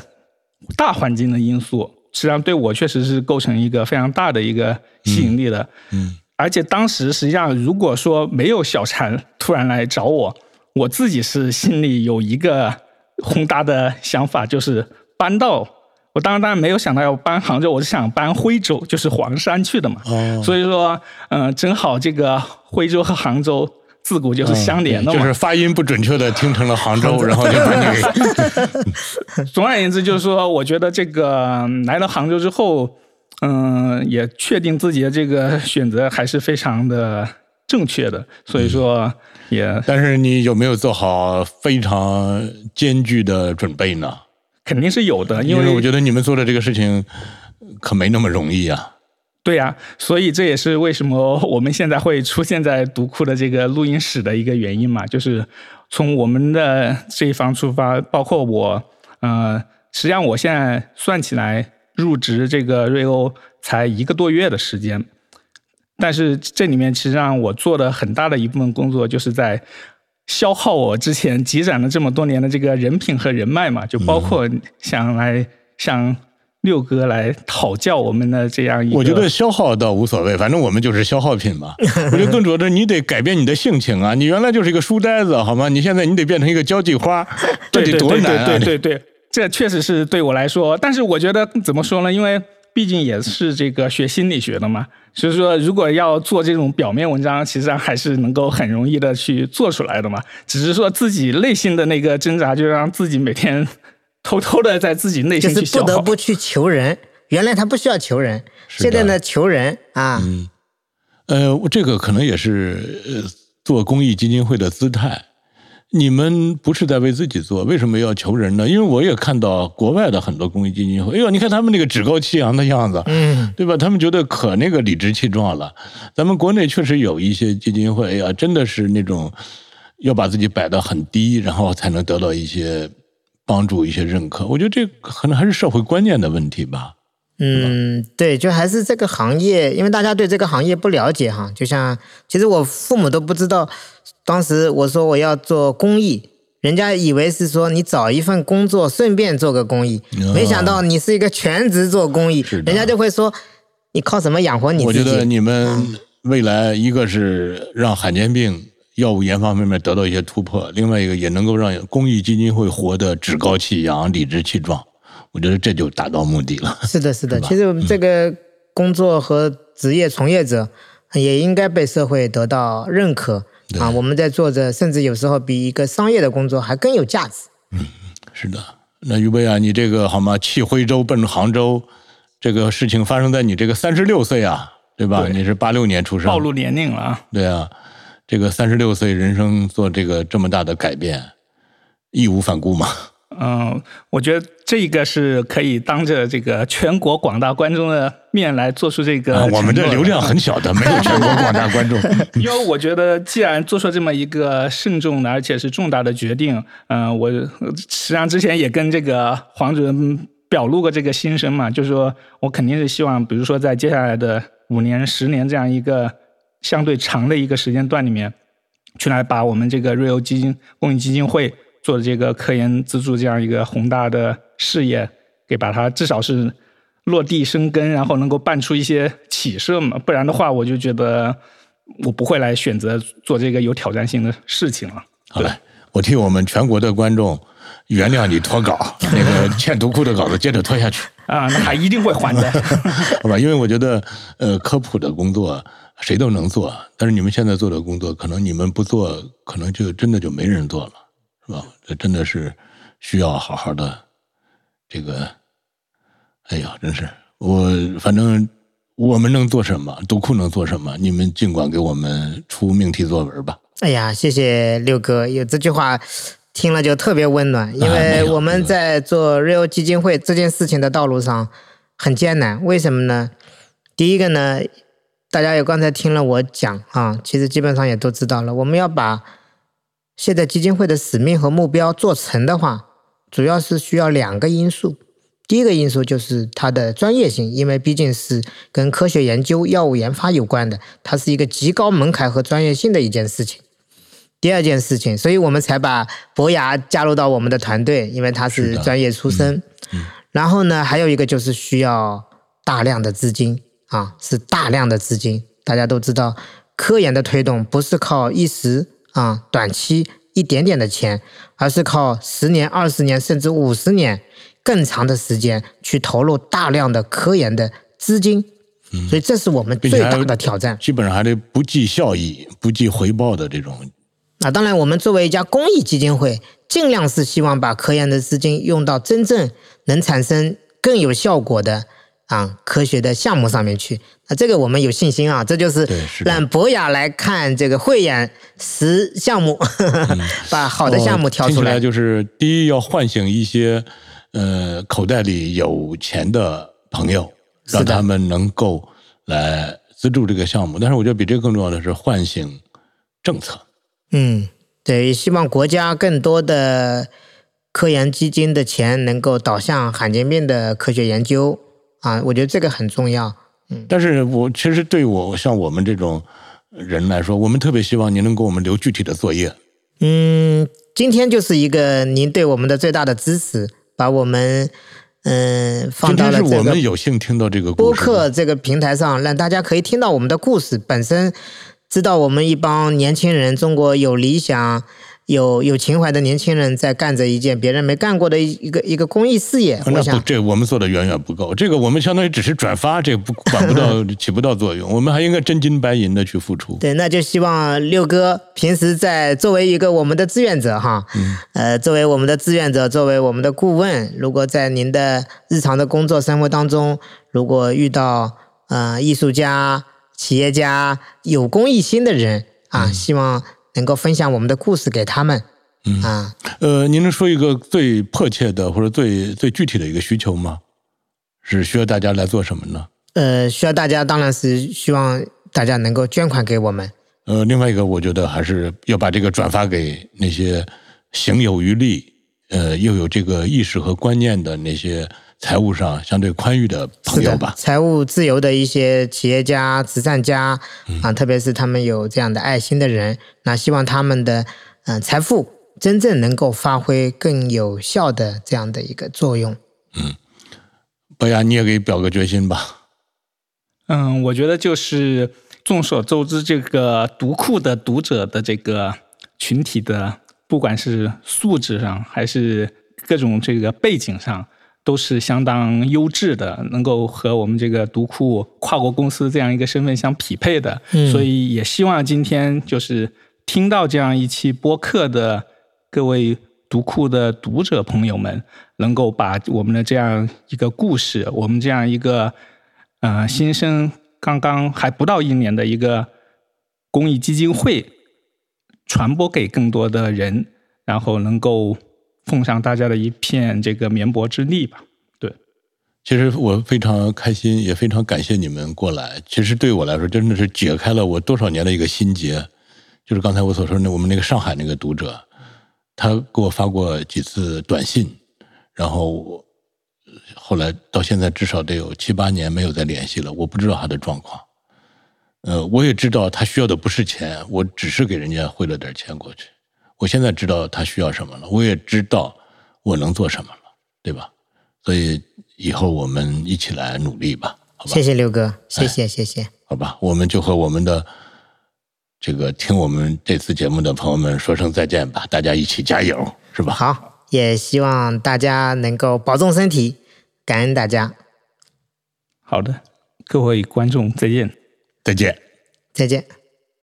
大环境的因素，实际上对我确实是构成一个非常大的一个吸引力的。
嗯，
而且当时实际上，如果说没有小禅突然来找我，我自己是心里有一个宏大的想法，就是搬到。我当然当然没有想到要搬杭州，我是想搬徽州，就是黄山去的嘛。
哦
所以说，嗯、正好这个徽州和杭州自古就是相连的嘛。
嗯就是发音不准确的听成了杭州，然后就把你给 [LAUGHS]
总而言之，就是说，我觉得这个嗯来到杭州之后，嗯、也确定自己的这个选择还是非常的正确的，所以说也
但是你有没有做好非常艰巨的准备呢？
肯定是有的，因为
我觉得你们做的这个事情可没那么容易啊。
对呀、所以这也是为什么我们现在会出现在读库的这个录音室的一个原因嘛，就是从我们的这一方出发，包括我，呃，实际上我现在算起来入职这个瑞欧才一个多月的时间，但是这里面其实上我做的很大的一部分工作就是在消耗我之前积攒了这么多年的这个人品和人脉嘛，就包括想来向六哥来讨教我们的这样一个，
我觉得消耗倒无所谓，反正我们就是消耗品嘛。[LAUGHS] 我觉得更主要的，你得改变你的性情啊！你原来就是一个书呆子，好吗？你现在你得变成一个交际花，这得
对对对
多难啊！
对对对对，这确实是对我来说，但是我觉得怎么说呢？因为毕竟也是这个学心理学的嘛，所以说如果要做这种表面文章，其实上还是能够很容易的去做出来的嘛。只是说自己内心的那个挣扎，就让自己每天偷偷的在自己内
就是不
心去消耗。
得不去求人。原来他不需要求人，现在呢求人啊，
嗯呃，这个可能也是呃做公益基金会的姿态。你们不是在为自己做，为什么要求人呢？因为我也看到国外的很多公益基金会，哎呦，你看他们那个趾高气扬的样子，
嗯，
对吧？他们觉得可那个理直气壮了。咱们国内确实有一些基金会，哎呀，真的是那种要把自己摆得很低，然后才能得到一些帮助、一些认可。我觉得这可能还是社会观念的问题吧。
嗯，对，就还是这个行业，因为大家对这个行业不了解哈。就像其实我父母都不知道，当时我说我要做公益，人家以为是说你找一份工作顺便做个公益，
哦
没想到你是一个全职做公益人家就会说你靠什么养活你自己？
我觉得你们未来一个是让罕见病药物研发方面得到一些突破，另外一个也能够让公益基金会活得趾高气扬、理直气壮。我觉得这就达到目的了。
是的，是的。
是
其实我们这个工作和职业从业者也应该被社会得到认可
对
啊。我们在做着，甚至有时候比一个商业的工作还更有价值。
嗯是的，那于贝啊，你这个好吗？弃徽州奔杭州，这个事情发生在你这个三十六岁啊，对吧？
对
你是八六年出生，
暴露年龄了啊！
对啊，这个三十六岁人生做这个这么大的改变，义无反顾嘛。
嗯，我觉得这个是可以当着这个全国广大观众的面来做出这个、
啊，我们这流量，很小的，没有全国广大观众。[LAUGHS]
因为我觉得既然做出这么一个慎重的而且是重大的决定，嗯、我呃实际上之前也跟这个黄主任表露过这个心声嘛，就是说我肯定是希望，比如说在接下来的五年、十年这样一个相对长的一个时间段里面，去来把我们这个瑞欧基金公益基金会做的这个科研资助这样一个宏大的事业，给把它至少是落地生根，然后能够办出一些起色嘛。不然的话，我就觉得我不会来选择做这个有挑战性的事情了。
好嘞，我替我们全国的观众原谅你脱稿，那个 [LAUGHS] 欠读库的稿子接着拖下去，
啊，那还一定会还的。[LAUGHS]
好吧？因为我觉得，呃，科普的工作谁都能做，但是你们现在做的工作，可能你们不做，可能就真的就没人做了，是吧？这真的是需要好好的这个，哎呀，真是我反正我们能做什么，读库能做什么，你们尽管给我们出命题作文吧。
哎呀，谢谢六哥，有这句话听了就特别温暖，因为我们在做 Real 基金会这件事情的道路上很艰难。为什么呢？第一个呢，大家也刚才听了我讲啊，其实基本上也都知道了，我们要把现在基金会的使命和目标做成的话，主要是需要两个因素。第一个因素就是它的专业性，因为毕竟是跟科学研究、药物研发有关的，它是一个极高门槛和专业性的一件事情。第二件事情，所以我们才把博雅加入到我们的团队，因为他
是
专业出身。然后呢，还有一个就是需要大量的资金啊，是大量的资金。大家都知道，科研的推动不是靠一时啊短期一点点的钱，而是靠十年、二十年甚至五十年更长的时间去投入大量的科研的资金。所以这是我们最大的挑战。
基本上还得不计效益、不计回报的这种。
那当然，我们作为一家公益基金会，尽量是希望把科研的资金用到真正能产生更有效果的啊科学的项目上面去。那这个我们有信心啊，这就是让博雅来看这个慧眼识项目，[LAUGHS] 把好的项目挑出来。
哦来就是第一要唤醒一些呃口袋里有钱的朋友，让他们能够来资助这个项目。但是我觉得比这个更重要的是唤醒政策。
嗯，对，希望国家更多的科研基金的钱能够导向罕见病的科学研究啊，我觉得这个很重要。
嗯但是我其实对我像我们这种人来说，我们特别希望您能给我们留具体的作业。
嗯，今天就是一个您对我们的最大的支持，把我们嗯放到了这个
们有幸听到这个
播。客这个平台上，让大家可以听到我们的故事，本身知道我们一帮年轻人，中国有理想、有有情怀的年轻人在干着一件别人没干过的一一个一个公益事业。我
那不，
想，
这我们做的远远不够。这个我们相当于只是转发，这个不管不到 [LAUGHS] 起不到作用。我们还应该真金白银的去付出。
对，那就希望六哥平时在作为一个我们的志愿者哈，呃，作为我们的志愿者，作为我们的顾问，如果在您的日常的工作生活当中，如果遇到呃艺术家、企业家、有公益心的人啊，希望能够分享我们的故事给他们。啊，
呃，您能说一个最迫切的或者最最具体的一个需求吗？是需要大家来做什么呢？
呃，需要大家当然是希望大家能够捐款给我们。
呃，另外一个，我觉得还是要把这个转发给那些行有余力，呃，又有这个意识和观念的那些财务上相对宽裕的朋友吧，。
财务自由的一些企业家、慈善家啊，特别是他们有这样的爱心的人，那希望他们的嗯、呃财富真正能够发挥更有效的这样的一个作用。
嗯伯牙，你也给表个决心吧。
嗯，我觉得就是众所周知，这个读库的读者的这个群体的，不管是素质上还是各种这个背景上，都是相当优质的，能够和我们这个读库跨国公司这样一个身份相匹配的。
嗯
所以也希望今天就是听到这样一期播客的各位读库的读者朋友们，能够把我们的这样一个故事，我们这样一个呃新生刚刚还不到一年的一个公益基金会传播给更多的人，然后能够奉上大家的一片这个绵薄之力吧。对，
其实我非常开心，也非常感谢你们过来。其实对我来说，真的是解开了我多少年的一个心结。就是刚才我所说的，我们那个上海那个读者，他给我发过几次短信，然后我后来到现在至少得有七八年没有再联系了，我不知道他的状况。呃，我也知道他需要的不是钱，我只是给人家汇了点钱过去。我现在知道他需要什么了，我也知道我能做什么了，对吧？所以以后我们一起来努力吧，好吧？
谢谢刘哥，谢谢谢谢。
好吧，我们就和我们的这个听我们这次节目的朋友们说声再见吧，大家一起加油，是吧？
好，也希望大家能够保重身体，感恩大家，
好的，各位观众再见。
再见。
再见。